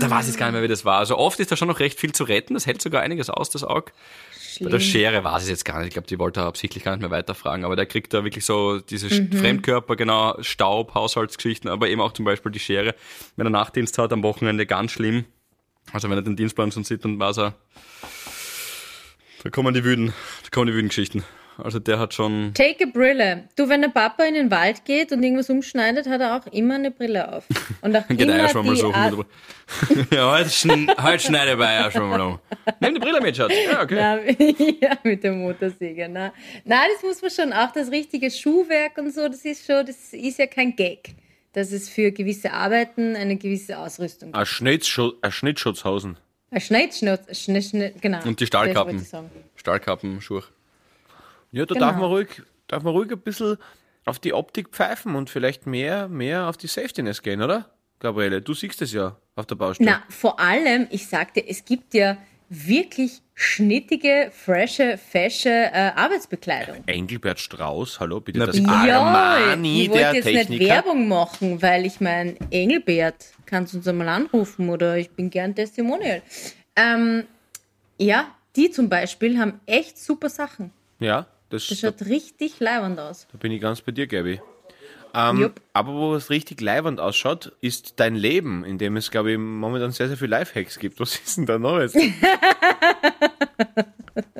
da weiß ich jetzt gar nicht mehr, wie das war. Also oft ist da schon noch recht viel zu retten. Das hält sogar einiges aus, das Auge. Bei der Schere weiß ich jetzt gar nicht. Ich glaube, die wollte er absichtlich gar nicht mehr weiterfragen. Aber der kriegt da wirklich so diese Mhm. Fremdkörper, genau, Staub, Haushaltsgeschichten, aber eben auch zum Beispiel die Schere. Wenn er Nachtdienst hat, am Wochenende ganz schlimm. Also wenn er den Dienstplan schon sieht, dann weiß er, da kommen die wüden, da kommen die wüden Geschichten. Also der hat schon, Take a Brille. Du, wenn der Papa in den Wald geht und irgendwas umschneidet, hat er auch immer eine Brille auf. Und auch geht er ja immer schon mal die so. Art, ja, heute, schn heute schneide ich bei ja schon mal um. Nimm die Brille mit, Schatz. Ja, okay. Na, ja, mit der Motorsäge. Na, na, das muss man schon. Auch das richtige Schuhwerk und so, das ist schon, das ist ja kein Gag. Dass es für gewisse Arbeiten eine gewisse Ausrüstung gibt. Ein, Schnittschutz, ein Schnittschutzhausen. Ein Schneidschnutz, Schnitt, Schnitt, genau. Und die Stahlkappen. Stahlkappen, Schuhe. Ja, da Genau. darf man ruhig, darf man ruhig ein bisschen auf die Optik pfeifen und vielleicht mehr, mehr auf die Safetyness gehen, oder? Gabriele, du siehst es ja auf der Baustelle. Na, vor allem, ich sagte, es gibt ja wirklich schnittige, frische, fesche äh, Arbeitsbekleidung. Engelbert Strauß, hallo, bitte Na, das bitte. Armani ich wollte der jetzt nicht Techniker. Werbung machen, weil ich mein Engelbert, kannst du uns einmal anrufen oder ich bin gern Testimonial. Ähm, ja, die zum Beispiel haben echt super Sachen. Ja, das, Das da, schaut richtig leibend aus. da bin ich ganz bei dir, Gabi. Ähm, aber wo es richtig leibend ausschaut, ist dein Leben, in dem es, glaube ich, momentan sehr, sehr viel Lifehacks gibt. Was ist denn da Neues?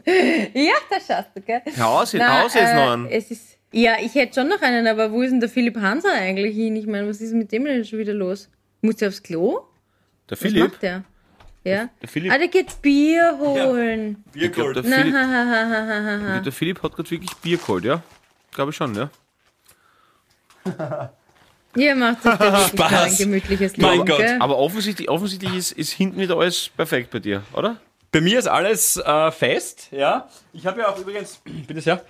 Ja, da schaust du, gell? Haus, Na, Haus jetzt äh, noch einen. Es ist, ja, ich hätte schon noch einen, aber wo ist denn der Philipp Hanser eigentlich hin? Ich meine, was ist mit dem denn schon wieder los? Muss der aufs Klo? Der Was Philipp? macht der? Ja. Der Philipp- Ah, der geht Bier holen. Ich glaub, der, Na, Philipp ha, ha, ha, ha, ha, ha. der Philipp hat gerade wirklich Bier geholt, ja? Glaube ich schon, ja. Ihr macht sich Spaß. ein gemütliches Mein Leben, Gott. gell? Aber offensichtlich, offensichtlich ist, ist hinten wieder alles perfekt bei dir, oder? Bei mir ist alles äh, fest, ja. Ich habe ja auch übrigens, bitte sehr,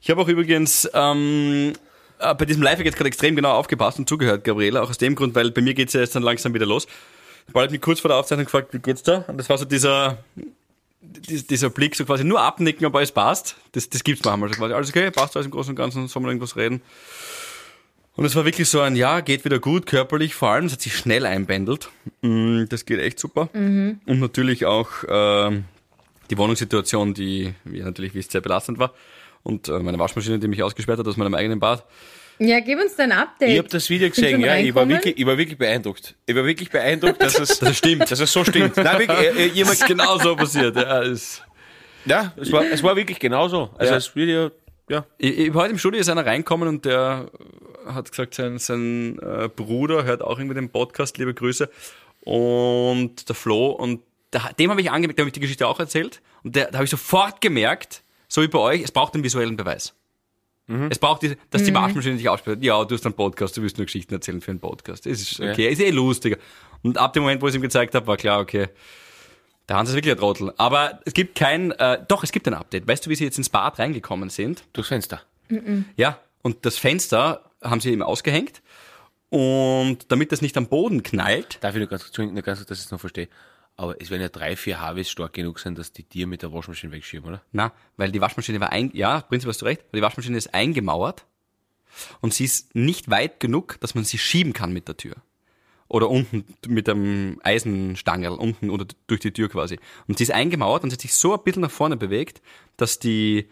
ich habe auch übrigens ähm, äh, bei diesem Live jetzt gerade extrem genau aufgepasst und zugehört, Gabriela, auch aus dem Grund, weil bei mir geht's ja jetzt dann langsam wieder los. Paul hat mich kurz vor der Aufzeichnung gefragt, wie geht's da? Und das war so dieser, dies- dieser Blick, so quasi nur abnicken, ob alles passt. Das, das gibt's manchmal. So quasi, alles okay, passt alles im Großen und Ganzen, soll man irgendwas reden? Und es war wirklich so ein, ja, geht wieder gut, körperlich vor allem, es hat sich schnell einbändelt. Mm, Das geht echt super. Und natürlich auch ähm, die Wohnungssituation, die, wie ihr natürlich wisst, sehr belastend war. Und äh, meine Waschmaschine, die mich ausgesperrt hat aus meinem eigenen Bad. Ja, gib uns dein Update. Ich habe das Video gesehen, ja, ich war, wirklich, ich war wirklich beeindruckt. Ich war wirklich beeindruckt, dass es, Dass es stimmt. dass es so stimmt. Nein, wirklich, äh, äh, Das ist jemand, genau so passiert. Ja, es, ja es, war, es war wirklich genauso. Also Ja. das Video, ja. ich, ich, heute im Studio ist einer reinkommen und der hat gesagt, sein, sein äh, Bruder hört auch irgendwie den Podcast, liebe Grüße. Und der Flo, und da, dem habe ich angemerkt, dem habe ich die Geschichte auch erzählt. Und der, da habe ich sofort gemerkt, so wie bei euch, es braucht einen visuellen Beweis. Es braucht, die, dass die Waschmaschine dich ausspricht. Ja, du hast einen Podcast, du willst nur Geschichten erzählen für einen Podcast. Das ist okay, ist eh lustiger. Und ab dem Moment, wo ich es ihm gezeigt habe, war klar, okay, der Hans ist wirklich ein Trottel. Aber es gibt kein, äh, doch, es gibt ein Update. Weißt du, wie sie jetzt ins Bad reingekommen sind? Durchs Fenster. Ja, und das Fenster haben sie eben ausgehängt. Und damit das nicht am Boden knallt, Darf ich nur ganz, nur ganz kurz, dass ich es noch verstehe. Aber es werden ja drei, vier Harveys stark genug sein, dass die Tiere mit der Waschmaschine wegschieben, oder? Na, weil die Waschmaschine war ein, ja, prinzipiell hast du recht, weil die Waschmaschine ist eingemauert und sie ist nicht weit genug, dass man sie schieben kann mit der Tür. Oder unten mit einem Eisenstangel, unten oder durch die Tür quasi. Und sie ist eingemauert und sie hat sich so ein bisschen nach vorne bewegt, dass die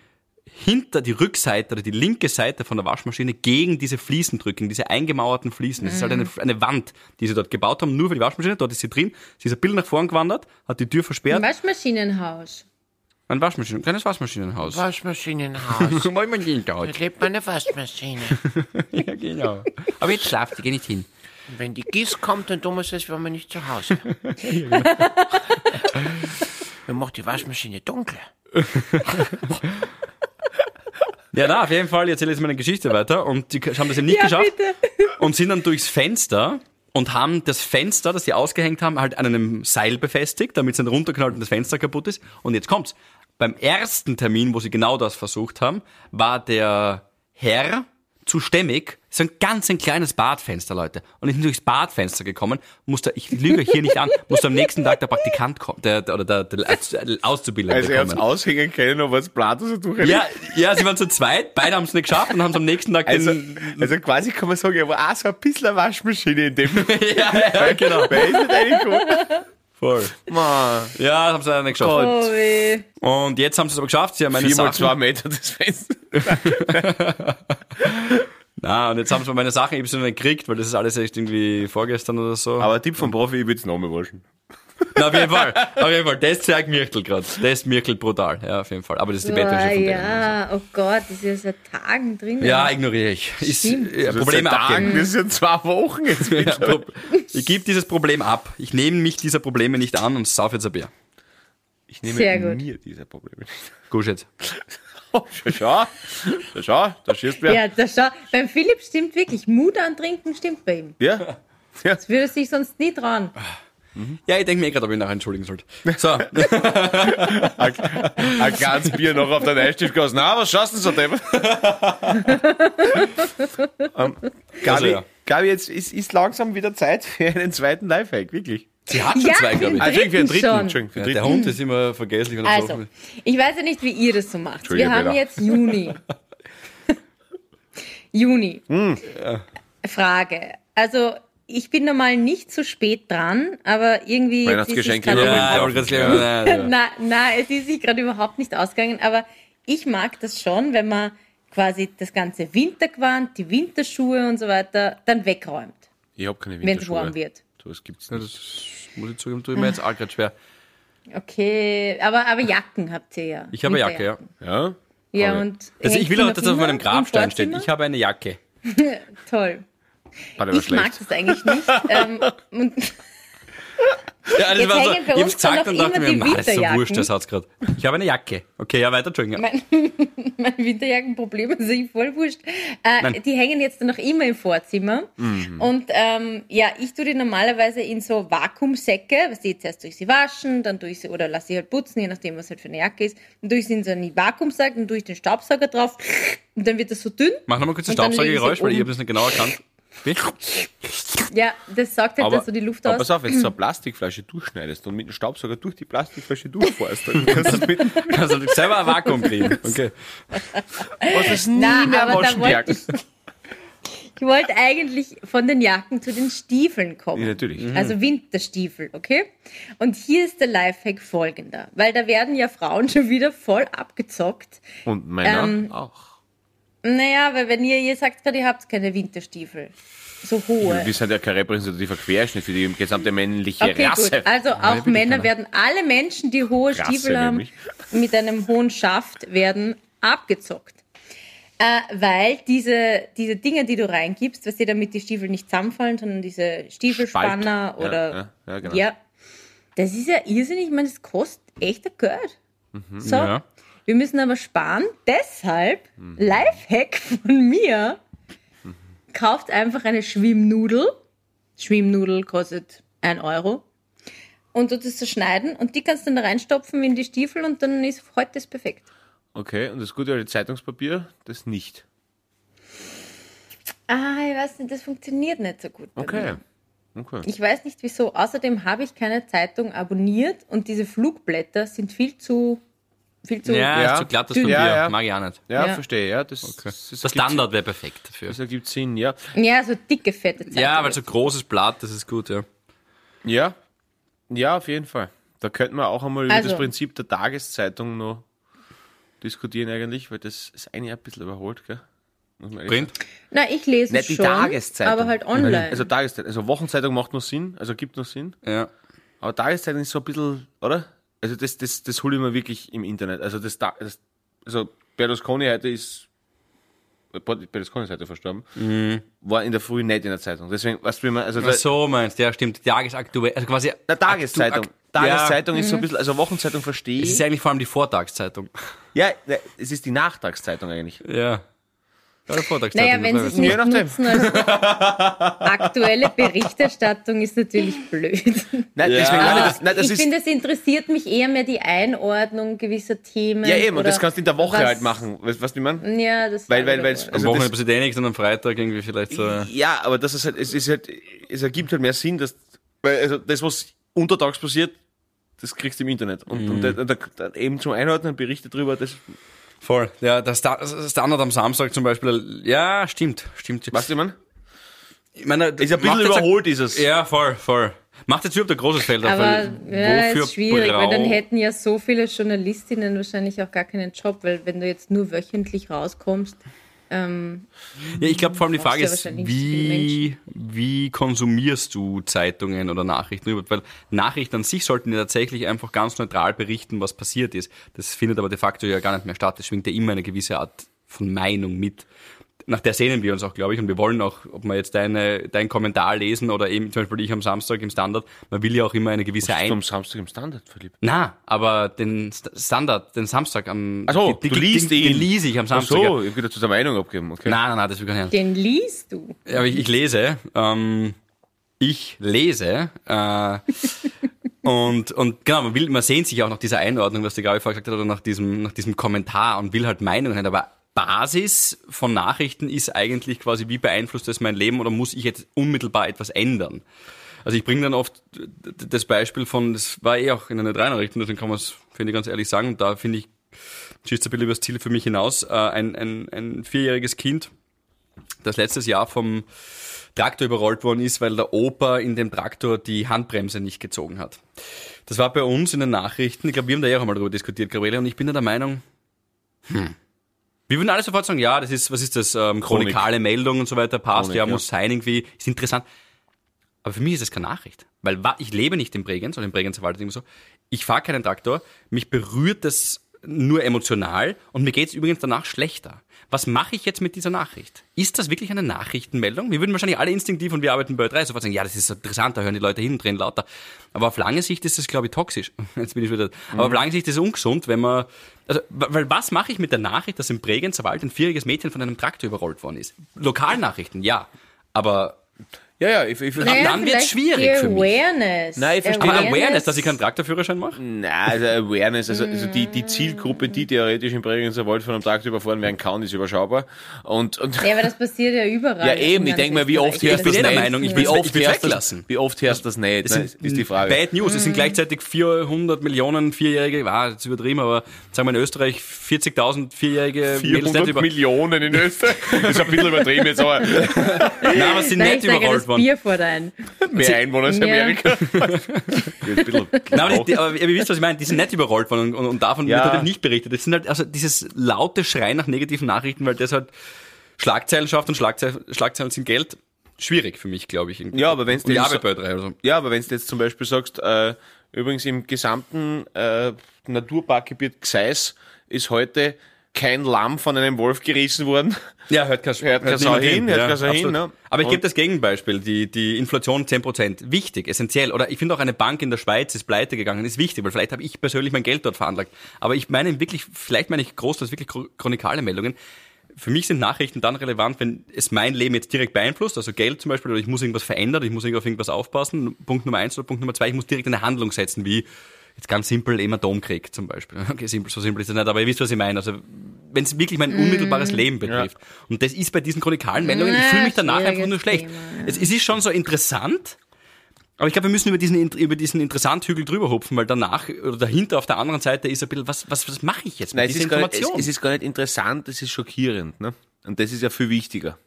hinter die Rückseite oder die linke Seite von der Waschmaschine gegen diese Fliesen drücken, diese eingemauerten Fliesen. Das ist halt eine, eine Wand, die sie dort gebaut haben, nur für die Waschmaschine. Dort ist sie drin. Sie ist ein bisschen nach vorn gewandert, hat die Tür versperrt. Waschmaschinenhaus. Ein Waschmaschinen, ein kleines Waschmaschinenhaus. Waschmaschinenhaus. Da lebt meine Waschmaschine. Ja, genau. Aber jetzt schlaft die, geh nicht hin. Und wenn die Gieß kommt, dann tun wir es, wären wir nicht zu Hause. Dann macht die Waschmaschine dunkel. Ja, na, auf jeden Fall, ich erzähle jetzt meine Geschichte weiter. Und die haben das eben nicht Ja, geschafft. bitte. Und sind dann durchs Fenster und haben das Fenster, das sie ausgehängt haben, halt an einem Seil befestigt, damit es dann runterknallt und das Fenster kaputt ist. Und jetzt kommt's. Beim ersten Termin, wo sie genau das versucht haben, war der Herr zu stämmig. So ein ganz ein kleines Badfenster, Leute. Und ich bin durchs Badfenster gekommen, musste, ich lüge euch hier nicht an, musste am nächsten Tag der Praktikant kommen, der, der, oder der, der Auszubildende Also er hat's kommen. aushängen können, aber das Blatt so. Ja, ja, sie waren zu zweit, beide haben es nicht geschafft und haben es am nächsten Tag Also, also quasi kann man sagen, er war auch so ein bisschen eine Waschmaschine in dem. ja, ja, genau. Wer ist? Voll. Man, Ja, haben sie leider nicht geschafft. Oh weh. Und jetzt haben sie es aber geschafft. Sie haben meine Vier mal Sachen. zwei Meter das Fenster. Na, und jetzt haben sie meine Sachen eben so nicht gekriegt, weil das ist alles echt irgendwie vorgestern oder so. Aber Tipp vom Profi, ich würde es nochmal waschen. Na, auf jeden Fall. Auf jeden Fall. Das zeigt Mirkel gerade. Das mirkelt brutal. Ja, auf jeden Fall. Aber das ist die Bettwäsche von denen. ja, oh Gott, das ist ja seit Tagen drin. Ja, ignoriere ich. Ist, äh, Probleme seit Tagen, abgeben. Das sind zwei Wochen jetzt. Ja, ich gebe dieses Problem ab. Ich nehme mich dieser Probleme nicht an und sauf jetzt ein Bier. Ich nehme Sehr gut. mir diese Probleme nicht. Gut jetzt. Schau, schau, schau, schau, da schießt wer. Ja, das schau, beim Philipp stimmt wirklich. Mut antrinken stimmt bei ihm. Ja. ja. Das würde sich sonst nie trauen. Ja, ich denke mir eh gerade, ob ich nachher entschuldigen sollte. So. Ein, ein kleines Bier noch auf den Einstift gas. Na, was schaust du denn so, David? ähm, Gabi, Also, ja. Gabi, jetzt ist, ist langsam wieder Zeit für einen zweiten Lifehack, wirklich. Sie hat schon Ja, zwei, glaube ich. Also, für den Dritten dritten, schon. Entschuldigung, für Ja, den der dritten. Hund ist immer vergesslich und Also, so. ich weiß ja nicht, wie ihr das so macht. Wir haben Bella. jetzt Juni. Juni. Hm. Frage. Also, ich bin normal nicht so spät dran, aber irgendwie. ist Weihnachtsgeschenke gerade überbringen. Ja, ja, ja. na, na, es ist sich gerade überhaupt nicht ausgegangen, aber ich mag das schon, wenn man quasi das ganze Wintergewand, die Winterschuhe und so weiter dann wegräumt, Ich habe keine wenn es Winterschuhe. warm wird. So, das gibt's Ja, nicht. das muss ich zugeben, tue ich mir jetzt auch gerade schwer. Okay, aber, aber Jacken habt ihr ja. Ich habe eine Jacke, ja. Ja? Ja, und. Also ich will auch, dass das auf meinem Grabstein steht. Ich habe eine Jacke. Toll. War Ich mag das eigentlich nicht. ähm, Ja, das Jetzt war so, ich hab's gesagt und dachte mir, das ist so wurscht, der Satz gerade. Ich habe eine Jacke. Okay, ja, weiter, Entschuldigung. mein, mein Winterjackenproblem ist ich voll wurscht. Äh, die hängen jetzt noch immer im Vorzimmer. Mhm. Und ähm, ja, ich tue die normalerweise in so Vakuumsäcke, was die jetzt erst durch sie waschen, dann tue ich sie, oder lasse sie halt putzen, je nachdem, was halt für eine Jacke ist. Dann tue ich sie in so einen Vakuumsack, dann tue ich den Staubsauger drauf und dann wird das so dünn. Mach nochmal kurz das ich Staubsaugergeräusch, weil ich habe das nicht genau erkannt. Ja, das saugt halt Aber, dann so die Luft aber aus. pass auf, wenn du so eine Plastikflasche durchschneidest und mit dem Staubsauger durch die Plastikflasche durchfährst, dann kannst du mit Kannst du selber ein Vakuum kriegen. Okay. was ist nie Na, mehr aber waschen, wollte ich, ich wollte eigentlich von den Jacken zu den Stiefeln kommen. Ja, natürlich. Mhm. Also Winterstiefel, okay? Und hier ist der Lifehack folgender, weil da werden ja Frauen schon wieder voll abgezockt. Und Männer Ähm, auch. Naja, weil wenn ihr, ihr sagt gerade, ihr habt keine Winterstiefel, so hohe. Wir sind ja kein repräsentativer Querschnitt für die gesamte männliche Okay, Rasse. gut. Also auch Männer werden, alle Menschen, die hohe Rasse Stiefel haben, nämlich. mit einem hohen Schaft, werden abgezockt. Äh, weil diese, diese Dinge, die du reingibst, was dir damit die Stiefel nicht zusammenfallen, sondern diese Stiefelspanner Spalt. Ja, oder ja, ja, genau. ja, das ist ja irrsinnig, ich meine, das kostet echter Geld. So, Ja. Wir müssen aber sparen, deshalb Mhm. Lifehack von mir, kauft einfach eine Schwimmnudel. Schwimmnudel kostet ein Euro. Und du das zerschneiden und die kannst du dann da reinstopfen in die Stiefel und dann ist heute das perfekt. Okay, und das gute alte Zeitungspapier, das nicht. Ah, ich weiß nicht, das funktioniert nicht so gut. Okay. Okay. Ich weiß nicht wieso. Außerdem habe ich keine Zeitung abonniert und diese Flugblätter sind viel zu. Viel zu Ja, Ja. ist zu glatt das Dünn. Papier. Ja, ja. Mag ich auch nicht. Ja, Ja. verstehe, ja. Das, das, das, Der ergibt Standard wäre perfekt dafür. Das ergibt Sinn, ja. ja, so dicke, fette Zeitung. Ja, weil so großes Blatt, das ist gut, ja. Ja, ja, auf jeden Fall. Da könnten wir auch einmal über Also. das Prinzip der Tageszeitung noch diskutieren eigentlich, weil das ist eigentlich ein bisschen überholt, gell? Print? Na, ich lese Nicht die schon, Tageszeitung. aber halt online. Also Tageszeitung, also Wochenzeitung macht noch Sinn, also gibt noch Sinn. Ja. Aber Tageszeitung ist so ein bisschen, oder? Also das, das, das hole ich mir wirklich im Internet. Also das, das also Berlusconi heute ist Berlusconi ist heute verstorben, war in der Früh nicht in der Zeitung. Deswegen, was will man, also Ach so meinst, ja, stimmt. Tagesaktuell, also quasi. der Tageszeitung. Aktu- Tageszeitung ist so ein Mhm. bisschen, also Wochenzeitung verstehe Ja, es ist ich. eigentlich vor allem die Vortagszeitung. Ja, ne, es ist die Nachtragszeitung eigentlich. Ja. Naja, wenn sie es nicht nutzen als aktuelle Berichterstattung, ist natürlich blöd. Nein, Ja. deswegen, nein, das, nein, das ich finde, es interessiert mich eher mehr die Einordnung gewisser Themen. ja eben, und das kannst du in der Woche was- halt machen. Weißt du, was ich meine? Ja, das Weil- weil- weil's- wohl. Am also Wochenende passiert eh nichts und am Freitag irgendwie vielleicht so. Ja, aber das ist halt, es ist halt, es ergibt halt mehr Sinn, dass, weil, also das, was untertags passiert, das kriegst du im Internet. Und, und da, da, da, eben zum Einordnen Berichte drüber, das, Voll. Ja, das Standard am Samstag zum Beispiel. Ja, stimmt, stimmt. weißt du, ich meine? Ich meine, Ist ein bisschen überholt, ist es. Ja, voll, voll. Macht jetzt überhaupt ein großes Feld auf. Aber ja, wofür ist schwierig, weil dann brau- hätten ja so viele Journalistinnen wahrscheinlich auch gar keinen Job, weil wenn du jetzt nur wöchentlich rauskommst, ähm, Ja, ich glaube vor allem die Frage ist, wie, wie konsumierst du Zeitungen oder Nachrichten überhaupt? Weil Nachrichten an sich sollten ja tatsächlich einfach ganz neutral berichten, was passiert ist. Das findet aber de facto ja gar nicht mehr statt. Es schwingt ja immer eine gewisse Art von Meinung mit. Nach der sehnen wir uns auch, glaube ich, und wir wollen auch, ob wir jetzt deine, deinen Kommentar lesen oder eben zum Beispiel ich am Samstag im Standard, man will ja auch immer eine gewisse Ein am Samstag im Standard, Philipp. Na, aber den St- Standard, den Samstag am... Ach so, die, du die, liest den, ihn. den lese ich am Ach Samstag. so, ja. ich will dazu eine Meinung abgeben, okay. Nein, nein, nein, das will ich gar nicht. den liest du. Ja, aber ich, ich lese, ähm, ich lese, äh, und, und genau, man will, man sehnt sich auch nach dieser Einordnung, was der Gabi vorher gesagt hat, oder nach diesem, nach diesem Kommentar und will halt Meinungen haben, aber Basis von Nachrichten ist eigentlich quasi, wie beeinflusst das mein Leben oder muss ich jetzt unmittelbar etwas ändern? Also ich bringe dann oft das Beispiel von, das war eh auch in den drei Nachrichten, deswegen kann man es, finde ich, ganz ehrlich sagen, da finde ich, schießt ein bisschen übers Ziel für mich hinaus, äh, ein, ein, ein vierjähriges Kind, das letztes Jahr vom Traktor überrollt worden ist, weil der Opa in dem Traktor die Handbremse nicht gezogen hat. Das war bei uns in den Nachrichten, ich glaube, wir haben da ja auch einmal darüber diskutiert, Gabriele, und ich bin da der Meinung, hm, wir würden alle sofort sagen, ja, das ist, was ist das, ähm, Chronik. chronikale Meldung und so weiter, passt, Chronik, ja, ja. muss sein irgendwie, ist interessant. Aber für mich ist das keine Nachricht. Weil ich lebe nicht in Bregenz oder im Bregenzer Wald immer so. Ich fahre keinen Traktor. Mich berührt das nur emotional und mir geht es übrigens danach schlechter. Was mache ich jetzt mit dieser Nachricht? Ist das wirklich eine Nachrichtenmeldung? Wir würden wahrscheinlich alle instinktiv und wir arbeiten bei Ö3 sofort sagen, ja, das ist interessant, da hören die Leute hin und drehen lauter. Aber auf lange Sicht ist das, glaube ich, toxisch. Jetzt bin ich wieder. Aber auf lange Sicht ist es ungesund, wenn man. Also, weil was mache ich mit der Nachricht, dass im Bregenzer Wald ein vierjähriges Mädchen von einem Traktor überrollt worden ist? Lokalnachrichten, ja. Aber Ja, ja, ich, ich, Naja, dann wird's vielleicht schwierig die für mich. Awareness. Nein, ich verstehe. Awareness- Awareness, dass ich keinen Traktorführerschein mache? Nein, also Awareness, also, also die, die Zielgruppe, die theoretisch im Bregenzer Wald von einem Traktor überfahren werden kann, ist überschaubar. Und, und Ja, aber das passiert ja überall. Ja, eben, ich in denk mal, wie oft hörst du das der nicht? Meinung, ich wie will's- oft ich hörst du das, wie oft hörst du das nicht? Das ne, ist die Frage. Bad News. Es sind gleichzeitig 400 Millionen Vierjährige, war jetzt übertrieben, aber sagen wir in Österreich 40.000 Vierjährige Mädels nicht über. Millionen in Österreich. Das ist ein bisschen übertrieben jetzt, aber Nein, aber sie sind nicht ich überrollt das worden. Bier vor dein. mehr Einwohner als. Amerika. Nein, aber, die, aber ihr wisst, was ich meine. Die sind nicht überrollt worden und, und, davon Ja. wird natürlich nicht berichtet. Das sind halt also dieses laute Schreien nach negativen Nachrichten, weil das halt Schlagzeilen schafft und Schlagzeilen, Schlagzeilen sind Geld. Schwierig für mich, glaube ich. irgendwie. Ja, aber drei oder so. Ja, aber wenn du jetzt zum Beispiel sagst, äh, übrigens im gesamten äh, Naturparkgebiet Gseis ist heute kein Lamm von einem Wolf gerissen worden. Ja, hört kein, Hört Sau niemand hin, hört Ja, hin, ne? Aber ich gebe das Gegenbeispiel, die, die Inflation 10%. Wichtig, essentiell. Oder ich finde auch eine Bank in der Schweiz ist pleite gegangen, ist wichtig, weil vielleicht habe ich persönlich mein Geld dort veranlagt. Aber ich meine wirklich, vielleicht meine ich groß, das wirklich chro- chronikale Meldungen. Für mich sind Nachrichten dann relevant, wenn es mein Leben jetzt direkt beeinflusst, also Geld zum Beispiel, oder ich muss irgendwas verändern, ich muss irgendwie auf irgendwas aufpassen. Punkt Nummer eins oder Punkt Nummer zwei, ich muss direkt eine Handlung setzen, wie jetzt ganz simpel eben Atomkrieg zum Beispiel. Okay, simpel, so simpel ist es nicht, aber ihr wisst, was ich meine. Also wenn es wirklich mein unmittelbares Leben betrifft. Und das ist bei diesen chronikalen Meldungen, ich Ja, fühle mich danach einfach nur schlecht. Ja. es, es ist schon so interessant, Aber ich glaube, wir müssen über diesen, über diesen Interessant-Hügel drüber hupfen, weil danach oder dahinter auf der anderen Seite ist ein bisschen, was, was, was mache ich jetzt mit Nein, es dieser ist, gar nicht, es, Information? es ist gar nicht interessant, es ist schockierend. Ne? Und das ist ja viel wichtiger.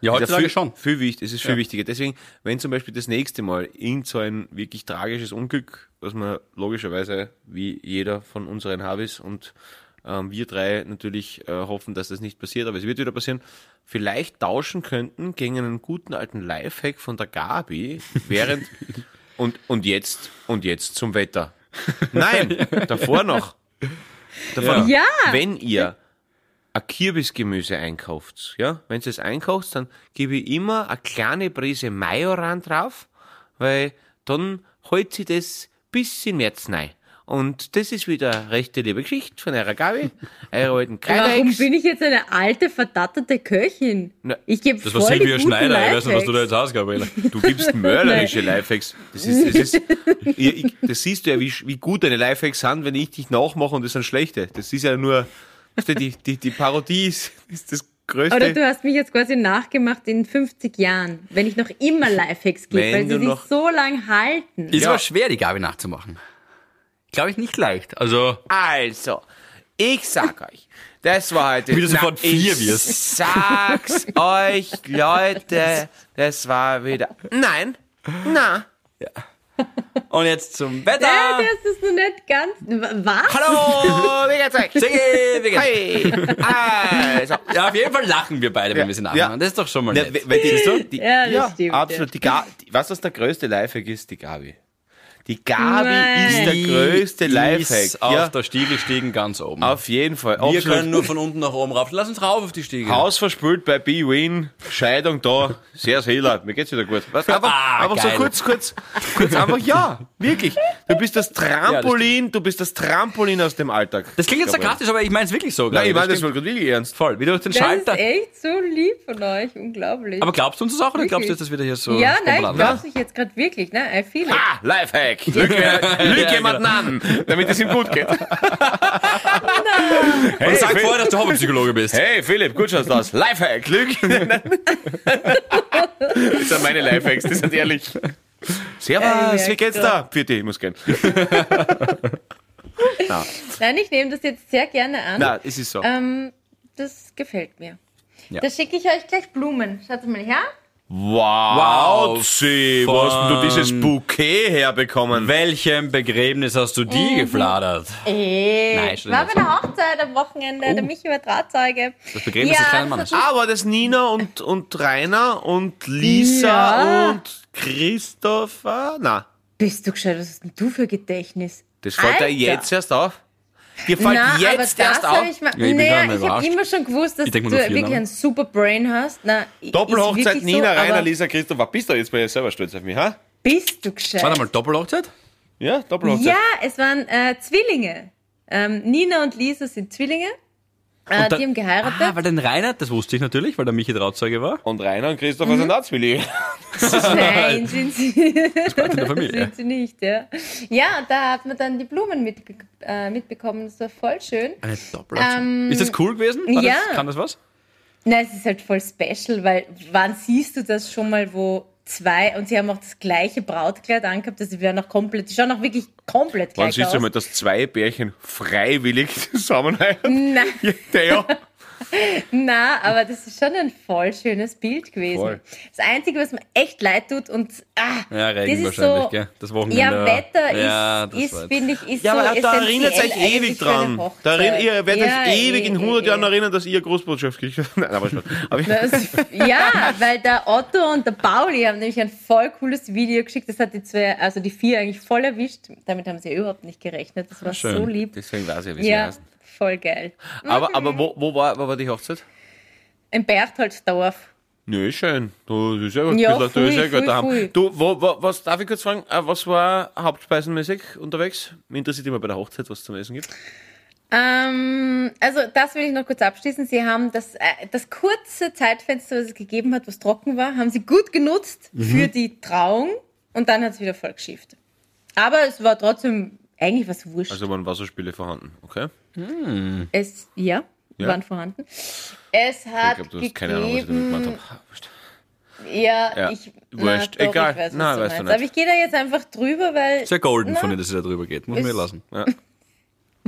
Ja, ja heutzutage viel, schon. Viel wichtig, es ist viel Ja. wichtiger. Deswegen, wenn zum Beispiel das nächste Mal irgend so ein wirklich tragisches Unglück, was man logischerweise wie jeder von unseren Habis und ähm, wir drei natürlich äh, hoffen, dass das nicht passiert, aber es wird wieder passieren, vielleicht tauschen könnten gegen einen guten alten Lifehack von der Gabi, während und, und jetzt und jetzt zum Wetter. Nein, davor noch. Davor noch. Ja. Wenn ihr ein Kürbisgemüse einkauft, ja, wenn ihr es einkauft, dann gebe ich immer eine kleine Prise Majoran drauf, weil dann holt sie das bis in März rein. Und das ist wieder eine rechte liebe Geschichte von eurer Gabi, eurer alten Warum Kreidex. bin ich jetzt eine alte, verdatterte Köchin? Na, Ich gebe Das war Silvia Schneider, ich weiß nicht, was du da Lifehacks. jetzt hast, Gabriele. Du gibst mörderische Lifehacks. Das ist, das ist, ich, ich, das siehst du ja, wie, wie gut deine Lifehacks sind, wenn ich dich nachmache und das sind schlechte. Das ist ja nur, die, die, die Parodie ist, ist das größte. Oder du hast mich jetzt quasi nachgemacht in 50 Jahren, wenn ich noch immer Lifehacks gebe, Wenn weil sie sich so lang halten. Ist Ja. aber schwer, die Gabi nachzumachen. Glaube ich nicht leicht. Also, Also, ich sag euch, das war heute. Wie du sofort vier ich wirst. sag's euch, Leute, das war wieder. Nein, na. Und jetzt zum Wetter. Ja, das ist noch nicht ganz. Was? Hallo, wie geht's euch? Sigi, wie geht's? Hey, also. Ja, auf jeden Fall lachen wir beide, wenn wir sie nachmachen. Ja. Das ist doch schon mal Ja, nett. weil die, die, Ja, das stimmt, absolut. Die Ga die, was das der größte Lifehack ist? Die Gabi. Die Gabi Nein. ist der größte Die Lifehack. ist auf Ja, der Stiege stiegen ganz oben. auf jeden Fall. wir Absolut. können nur von unten nach oben rauf. Lass uns rauf auf die Stiege. Haus verspült bei B-Win, Scheidung da, sehr Seeler, mir geht's wieder gut. Was, einfach Ah, einfach so kurz, kurz, kurz einfach, ja, wirklich. Du bist das Trampolin, du bist das Trampolin aus dem Alltag. Das klingt jetzt sarkastisch, aber ich meine es wirklich so. Nein, ich meine das gerade wirklich ernst. voll. Wie durch den Das Schalter. ist echt so lieb von euch, unglaublich. Aber glaubst du uns das auch oder glaubst du, Wirklich? dass das wieder hier so ja, nein, ich glaube ich jetzt gerade wirklich, ne? I feel it. Ah, Lifehack. Lüg, lüg jemanden an, damit es ihm gut geht. Und Hey, sag Phil- vorher, dass du Hobbypsychologe bist. Hey Philipp, gut schaust du aus. Lifehack, Lüg. das sind meine Lifehacks, die sind ehrlich. Servus, wie geht's da? Für dich, ich muss gehen. Nein, ich nehme das jetzt sehr gerne an. Na, es ist so. Ähm, das gefällt mir. Ja. Da schicke ich euch gleich Blumen. Schaut mal her. Wow, Wow, wo hast denn du dieses Bouquet herbekommen? Welchem Begräbnis hast du die gefladert? Ey, Nein, stimmt war bei der Hochzeit am Wochenende. Der Michi war Trauzeuge. Das Begräbnis des kleinen Mannes. Ah, war das Nina und, und Rainer und Lisa Ja. und Christopher? Na, Bist du gescheit? Was hast denn du für Gedächtnis? das fällt dir jetzt erst auf? Dir fällt Na, jetzt erst auf? Ich, mal, Ja, ich naja, ich habe immer schon gewusst, dass du wirklich Namen. ein super Brain hast. Na, Doppelhochzeit, Nina, so, Rainer, Lisa, Christopher. Bist du jetzt bei dir selber stolz auf mich, ha? Bist du gescheit? Warte mal, Doppelhochzeit? Ja, Doppelhochzeit. Ja, es waren äh, Zwillinge. Ähm, Nina und Lisa sind Zwillinge. Äh, Und da- die haben geheiratet. Ah, weil den Rainer, das wusste ich natürlich, weil der Michi Trauzeuge war. Und Rainer und Christopher Mhm. sind auch Zwillinge. Nein, sind sie, in der Familie. sind sie nicht, ja. Ja, da hat man dann die Blumen mit, äh, mitbekommen. Das war voll schön. Eine. Ähm, ist das cool gewesen? War ja. Das, kann das was? Nein, es ist halt voll special, weil wann siehst du das schon mal, wo zwei, und sie haben auch das gleiche Brautkleid angehabt, also sie werden auch komplett, die schauen auch wirklich komplett gleich siehst aus. du mal, dass zwei Pärchen freiwillig zusammen heiraten? Nein, ja. Na, aber das ist schon ein voll schönes Bild gewesen. Voll. Das Einzige, was mir echt leid tut und ah, Ja, Regen das ist wahrscheinlich, so, gell? Das Wochenende. Ja, Wetter ja, ist, finde ich, ist Ja, so aber da essentiell erinnert euch ewig dran. Da erinnert, ihr werdet Ja, euch ewig in eh, 100 eh, Jahren eh. erinnern, dass ihr Großbotschaft gekriegt habt. Nein, aber Spaß. Aber Das, ja, weil der Otto und der Pauli haben nämlich ein voll cooles Video geschickt. Das hat die zwei, also die vier eigentlich voll erwischt. Damit haben sie überhaupt nicht gerechnet. Das war schön. so lieb. deswegen weiß ich, wie sie Ja, heißt. Voll geil. Aber, aber wo, wo, war, wo war die Hochzeit? Ein Berchtoldsdorf. Nö, ist schön. Du, das ist ja, Ja, du, du ist ja gut daheim. Du, wo, wo, was darf ich kurz fragen? Äh, Was war hauptspeisenmäßig unterwegs? Mich interessiert immer bei der Hochzeit, was es zum Essen gibt. Ähm, also das will ich noch kurz abschließen. Sie haben das, äh, das kurze Zeitfenster, was es gegeben hat, was trocken war, haben sie gut genutzt Mhm. für die Trauung und dann hat es wieder voll geschifft. Aber es war trotzdem eigentlich was wurscht. Also waren Wasserspiele vorhanden, okay? es, ja, Ja? waren vorhanden. Es Ich hat glaube, du hast keine Ahnung, was ich damit gemeint gegeben, habe. Wurscht. Ja, Ja, ich. wurscht. doch, Egal. Ich weiß, was Nein, du weißt du meinst. nicht. Aber ich gehe da jetzt einfach drüber, weil. Sehr golden Na, von dir, dass er da drüber geht. Muss mir lassen.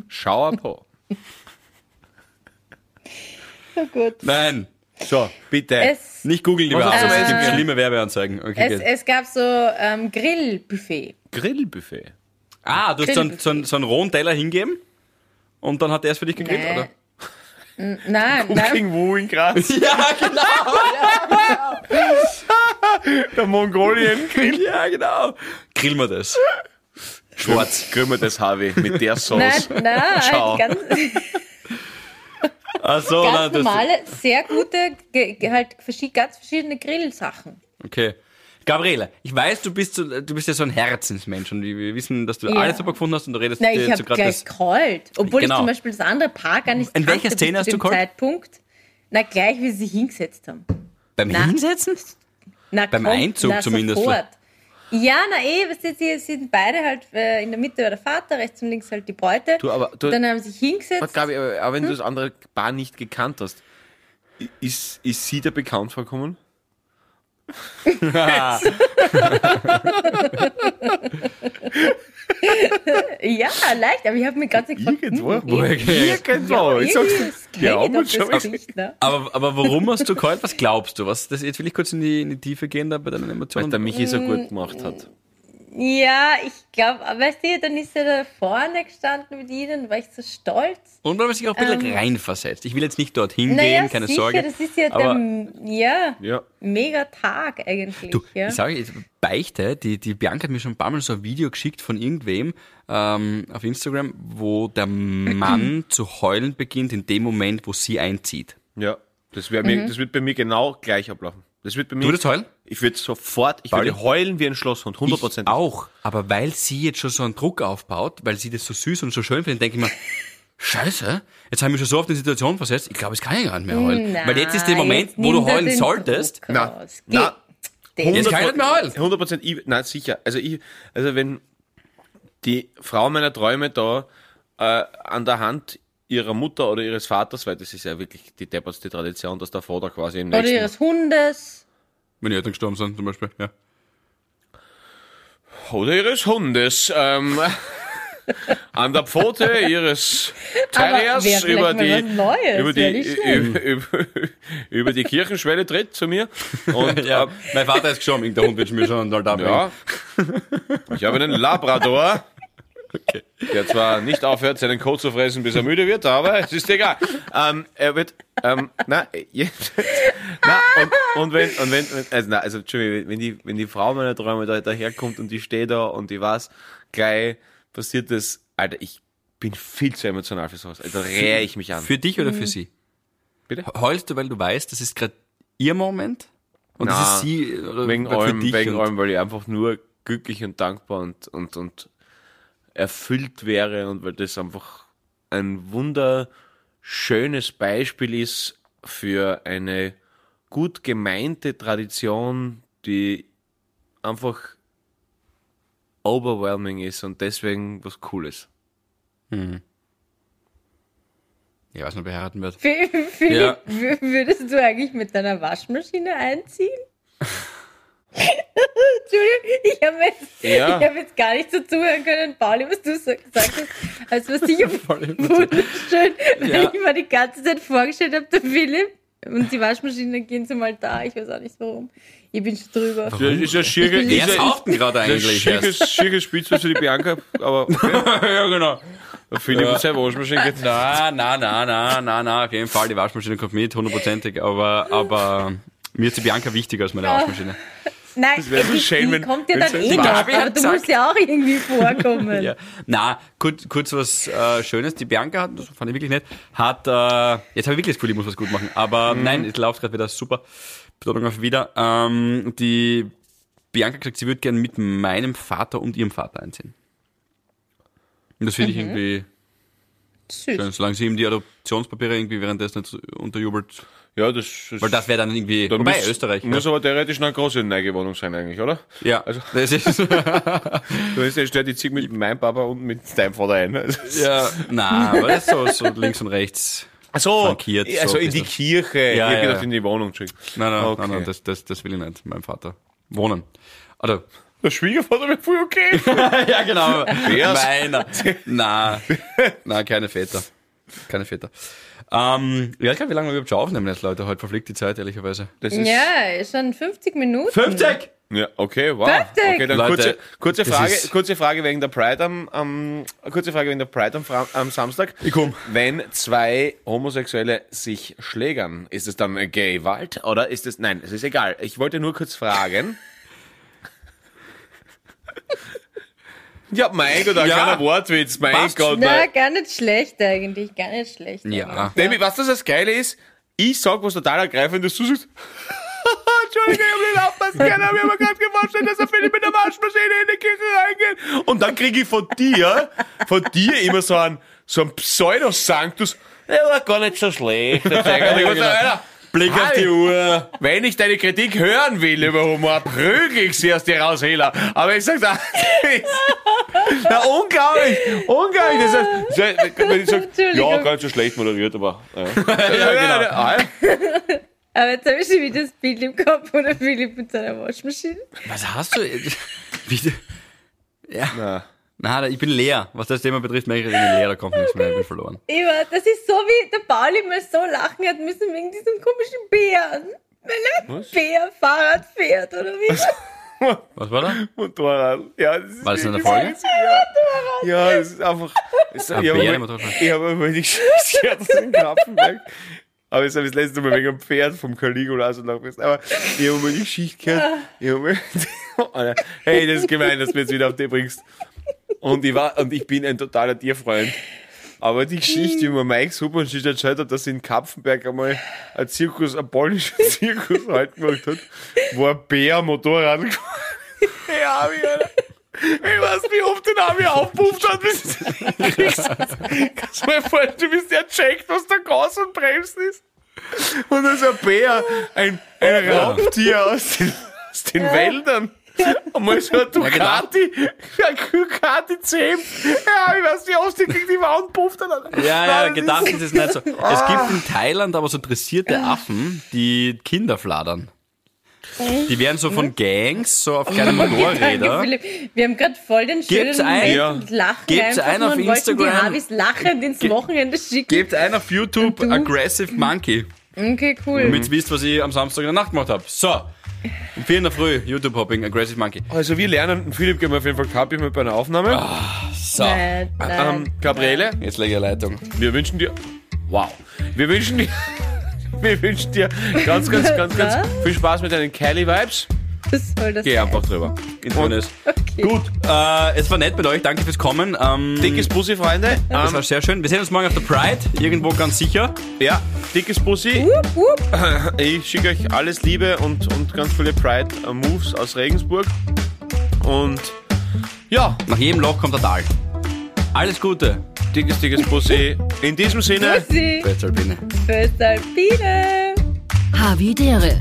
Schau po. Oh gut. Nein, So, bitte. Es, nicht googeln, lieber du Es gibt schlimme Werbeanzeigen. Okay, es, es gab so ähm, Grillbuffet. Grillbuffet. Ah, du hast so einen, so, einen, so einen rohen Teller hingeben und dann hat er es für dich gegrillt, Nein. oder? N- Nein, nein. King Wu in Graz. Ja, genau. Der Mongolien. ja, genau. Grillen wir das. Schwarz. Grillen wir das Harvey mit der Sauce. Nein, nein, halt ganz, Ach so, ganz nein, das, normale, sehr gute, halt ganz verschiedene Grillsachen. Okay. Gabriele, ich weiß, du bist, so, du bist ja so ein Herzensmensch und wir wissen, dass du Ja. alles super gefunden hast und du redest Nein, dir ich habe gleich geheult. Obwohl Genau. ich zum Beispiel das andere Paar gar nicht In welcher Szene hast zu du geheult? Zeitpunkt. Na, gleich, wie sie sich hingesetzt haben. Beim Na. Hinsetzen? Na, Beim komm, Einzug na, zumindest. Sofort. Ja, na eh, du, sie sind beide halt äh, in der Mitte der Vater, rechts und links halt die Bräute. Du, aber du- dann haben sie sich hingesetzt. Gabi, aber, aber Hm? wenn du das andere Bar nicht gekannt hast, ist, ist sie dir bekannt vorkommen? Ja, leicht, aber ich habe mir ganz gefragt, hm, Woher irgendwie- Irgendwo. Ich sag's dir. schon Gesicht, ne? Aber, aber warum hast du geheult? Was glaubst du? Was, das, jetzt will ich kurz in die, in die Tiefe gehen da bei deinen Weil Emotionen. der Michi Hm. so gut gemacht hat. Ja, ich glaube, weißt du, dann ist er da vorne gestanden mit ihnen, war ich so stolz. Und weil man sich auch ein bisschen reinversetzt. Ich will jetzt nicht dorthin Ähm. Naja, gehen, keine sicher, Sorge. das ist ja aber der, ja, Ja. mega Tag eigentlich. Du, ja. ich sage jetzt, Beichte, die, die Bianca hat mir schon ein paar Mal so ein Video geschickt von irgendwem ähm, auf Instagram, wo der Mann zu heulen beginnt in dem Moment, wo sie einzieht. Ja. Das, wär Mhm. mir, das wird bei mir genau gleich ablaufen. Das wird bei mir. Du würdest heulen? Ich würde sofort, ich Pauli? würde heulen wie ein Schlosshund, Ich 100%. auch. Aber weil sie jetzt schon so einen Druck aufbaut, weil sie das so süß und so schön findet, denke ich mir, Scheiße, jetzt haben wir schon so auf die Situation versetzt, ich glaube, es kann ich gar nicht mehr heulen. Na, weil jetzt ist der Moment, wo du heulen solltest. Na, na. Jetzt kann ich nicht mehr heulen. 100% ich, nein, sicher. Also ich, also wenn die Frau meiner Träume da äh, an der Hand ihrer Mutter oder ihres Vaters, weil das ist ja wirklich die deppertste Tradition, dass der Vater quasi im Oder nächsten... ihres Hundes. Wenn die Eltern gestorben sind, zum Beispiel. Ja. Oder ihres Hundes. Ähm, an der Pfote ihres Terriers über die, Neues, über, die, über, über, über die Kirchenschwelle tritt zu mir. Und Ja, äh, mein Vater ist gestorben, irgendein Hund wird mir schon halt abhängen. Ja. Ich habe einen Labrador, Okay. der zwar nicht aufhört, seinen Kot zu fressen, bis er müde wird, aber es ist egal. Ähm, er wird, ähm, na, jetzt, na, und, und wenn, und wenn, also, na, also, Entschuldigung, wenn die, wenn die Frau meiner Träume da daherkommt und die steht da und die weiß, gleich passiert das, Alter, ich bin viel zu emotional für sowas. Also, da rähe ich mich an. Für dich oder für sie? Bitte? Heulst du, weil du weißt, das ist gerade ihr Moment? Und Na, das ist sie oder wegen allem, wegen allem, weil ich einfach nur glücklich und dankbar und, und, und erfüllt wäre und weil das einfach ein wunderschönes Beispiel ist für eine gut gemeinte Tradition, die einfach overwhelming ist und deswegen was Cooles. Ja, weiß nicht, ob er heiraten wird. Philipp, Ja. wür- würdest du eigentlich mit deiner Waschmaschine einziehen? Entschuldigung, ich habe jetzt, Ja. ich hab jetzt gar nicht so zuhören können, Pauli, was du so gesagt hast. als was sicher wunderschön, weil Ja. ich mir die ganze Zeit vorgestellt habe, der Philipp und die Waschmaschine gehen zum Altar. Ich weiß auch nicht warum. Ich bin schon drüber. Das ist ja schier, bin- Wer ist ja- sauft denn gerade das ist eigentlich? schickes, erst? schickes Spielzeug für die Bianca, aber okay. ja, genau. Der Philipp Ja. und seine Waschmaschine geht. Na, na, na, na, na, na, auf jeden Fall, die Waschmaschine kommt mit, hundertprozentig, aber, aber mir ist die Bianca wichtiger als meine Waschmaschine. Nein, wär so die, schön, wenn- kommt ja wenn dann eh noch, Gabi aber du musst ja auch irgendwie vorkommen. Ja. Na, kurz, kurz was äh, Schönes. Die Bianca hat, das fand ich wirklich nett, hat, äh, jetzt habe ich wirklich das Gefühl, ich muss was gut machen. Aber nein, es läuft gerade wieder super. Betonung auf wieder. Ähm, die Bianca hat gesagt, sie würde gerne mit meinem Vater und ihrem Vater einziehen. Und das finde ich irgendwie Süß. schön, solange sie ihm die Adoptionspapiere irgendwie währenddessen nicht unterjubelt. Ja, das, Weil das wäre dann irgendwie, Dann wobei muss, Österreich. Muss ja. aber theoretisch noch eine große neue Wohnung sein eigentlich, oder? ja, also- das ist, Du hast ja stört die Zieg mit meinem Papa und mit deinem Vater ein. Also, ja, na, aber das ist so, so links und rechts Ach so, Frankiert, so also in die. Kirche. Ja, ich ja, gedacht, ja. in die Wohnung. Nein, nein, Okay. nein, nein das, das, das will ich nicht, mein Vater. Wohnen. Oder Der Schwiegervater wäre voll okay. ja, genau. Meiner. Na, na, keine Väter. Keine Väter. Ähm, ja, ich glaube, wie lange wir überhaupt schon aufnehmen jetzt, Leute? Heute verfliegt die Zeit, ehrlicherweise. Das ist, Ja, schon 50 Minuten. 50! Ja, okay, wow. Perfekt. Okay, dann Leute, kurze, kurze, Frage, kurze Frage wegen der Pride am, am kurze Frage wegen der Pride am, am Samstag. Ich komm. Wenn zwei Homosexuelle sich schlägern, ist es dann gay Wald oder ist es nein, es ist egal. Ich wollte nur kurz fragen. Ja, mein Gott, ein Ja. kleiner Wortwitz, mein Passt. Gott. Na, Mein. gar nicht schlecht eigentlich, gar nicht schlecht. Ja. Nämlich, was das das Geile ist, ich sag was total ergreifendes, du sagst, Entschuldigung, ich hab nicht aufpassen können, aber ich hab mir gerade vorstellen, dass er Philipp mit der Waschmaschine in die Küche reingeht. Und dann krieg ich von dir, von dir immer so einen, so einen Pseudosanctus, der war gar nicht so schlecht. Der Zeiger. Und Blick auf die Uhr. wenn ich deine Kritik hören will über Humor, prügel ich sie aus dir raus, Hela. Aber ich sag da, na, unglaublich, unglaublich. Das heißt, wenn ich sag, ja, Entschuldigung. ganz so schlecht moderiert, aber, ja. ja, genau. Aber jetzt habe ich schon wieder das Bild im Kopf von Philipp mit seiner Waschmaschine. Was hast du? Wie, ja. Na. Na, ich bin leer. Was das Thema betrifft, merke ich, ich bin leer, da kommt nichts mehr, ich bin verloren. Immer, das ist so wie der Pauli mal so lachen hat müssen wegen diesem komischen Bären. Wenn ein Bär Fahrrad fährt, oder wie? Was war da? Motorrad. Ja, das ist War das in der Folge? Ja, das ist einfach. Das, ich Ein ich habe mal die Scherz in Krapfenberg. Aber das habe ich das letzte Mal wegen einem Pferd vom Caligula so nachgewiesen. Aber ich habe mal die Geschichte gehört. Ich habe mal, hey, das ist gemein, dass du mich jetzt wieder auf die bringst. Und ich war, und ich bin ein totaler Tierfreund. Aber die Geschichte, mir Mike Superschicht erzählt hat, dass in Kapfenberg einmal ein Zirkus, ein polnischer Zirkus halt gemacht hat, wo ein Bär Motorrad gefahren ist. Ja, wie, Alter. Ich weiß nicht, wie oft den hier aufpufft hat, bis. Kannst du mir vorstellen, du bist ja checkt, was der Gas und Bremsen ist? Und dann ist ein Bär, ein, ein Raubtier aus den, aus den Wäldern. Und mal so ein Ducati, ein Ducati 10. Ja, ich weiß nicht, aus die gegen die Wand pufft. dann. Ja, ja, gedacht ist- es nicht so. Es gibt in Thailand aber so dressierte Affen, die Kinder fladern. Die werden so von Gangs, so auf kleinen Motorräder. Wir haben gerade voll den schönen Gibt's ein- Ja. und lachen Gibt's einfach einen auf wollten die Instagram? Harvis lachend ins Wochenende schicken. Gebt ein auf YouTube? Aggressive Monkey, Okay, cool. damit ihr wisst, was ich am Samstag in der Nacht gemacht habe. So, um 4 in der Früh, YouTube-Hopping, Aggressive Monkey. Also wir lernen, Philipp, gehen wir auf jeden Fall Kapi mit bei einer Aufnahme. So, Nein, nein. Ähm, Gabriele, jetzt lege ich eine Leitung. wir wünschen dir, wow, wir wünschen dir, wir wünschen dir ganz, ganz, ganz, ganz viel Spaß mit deinen Kelly-Vibes. Was soll das Geh sein? einfach drüber. Internet. Okay. Gut, äh, es war nett mit euch, danke fürs Kommen. Ähm, Dickes Bussi, Freunde. das Ähm, war sehr schön. Wir sehen uns morgen auf der Pride, irgendwo ganz sicher. ja, dickes Bussi. Wupp, wupp. Ich schicke euch alles Liebe und, und ganz viele Pride-Moves aus Regensburg. Und ja, Nach jedem Loch kommt der Tal. Alles Gute. dickes, dickes Bussi. In diesem Sinne, Bussi. Alpine. Fürs Alpine. Havidere.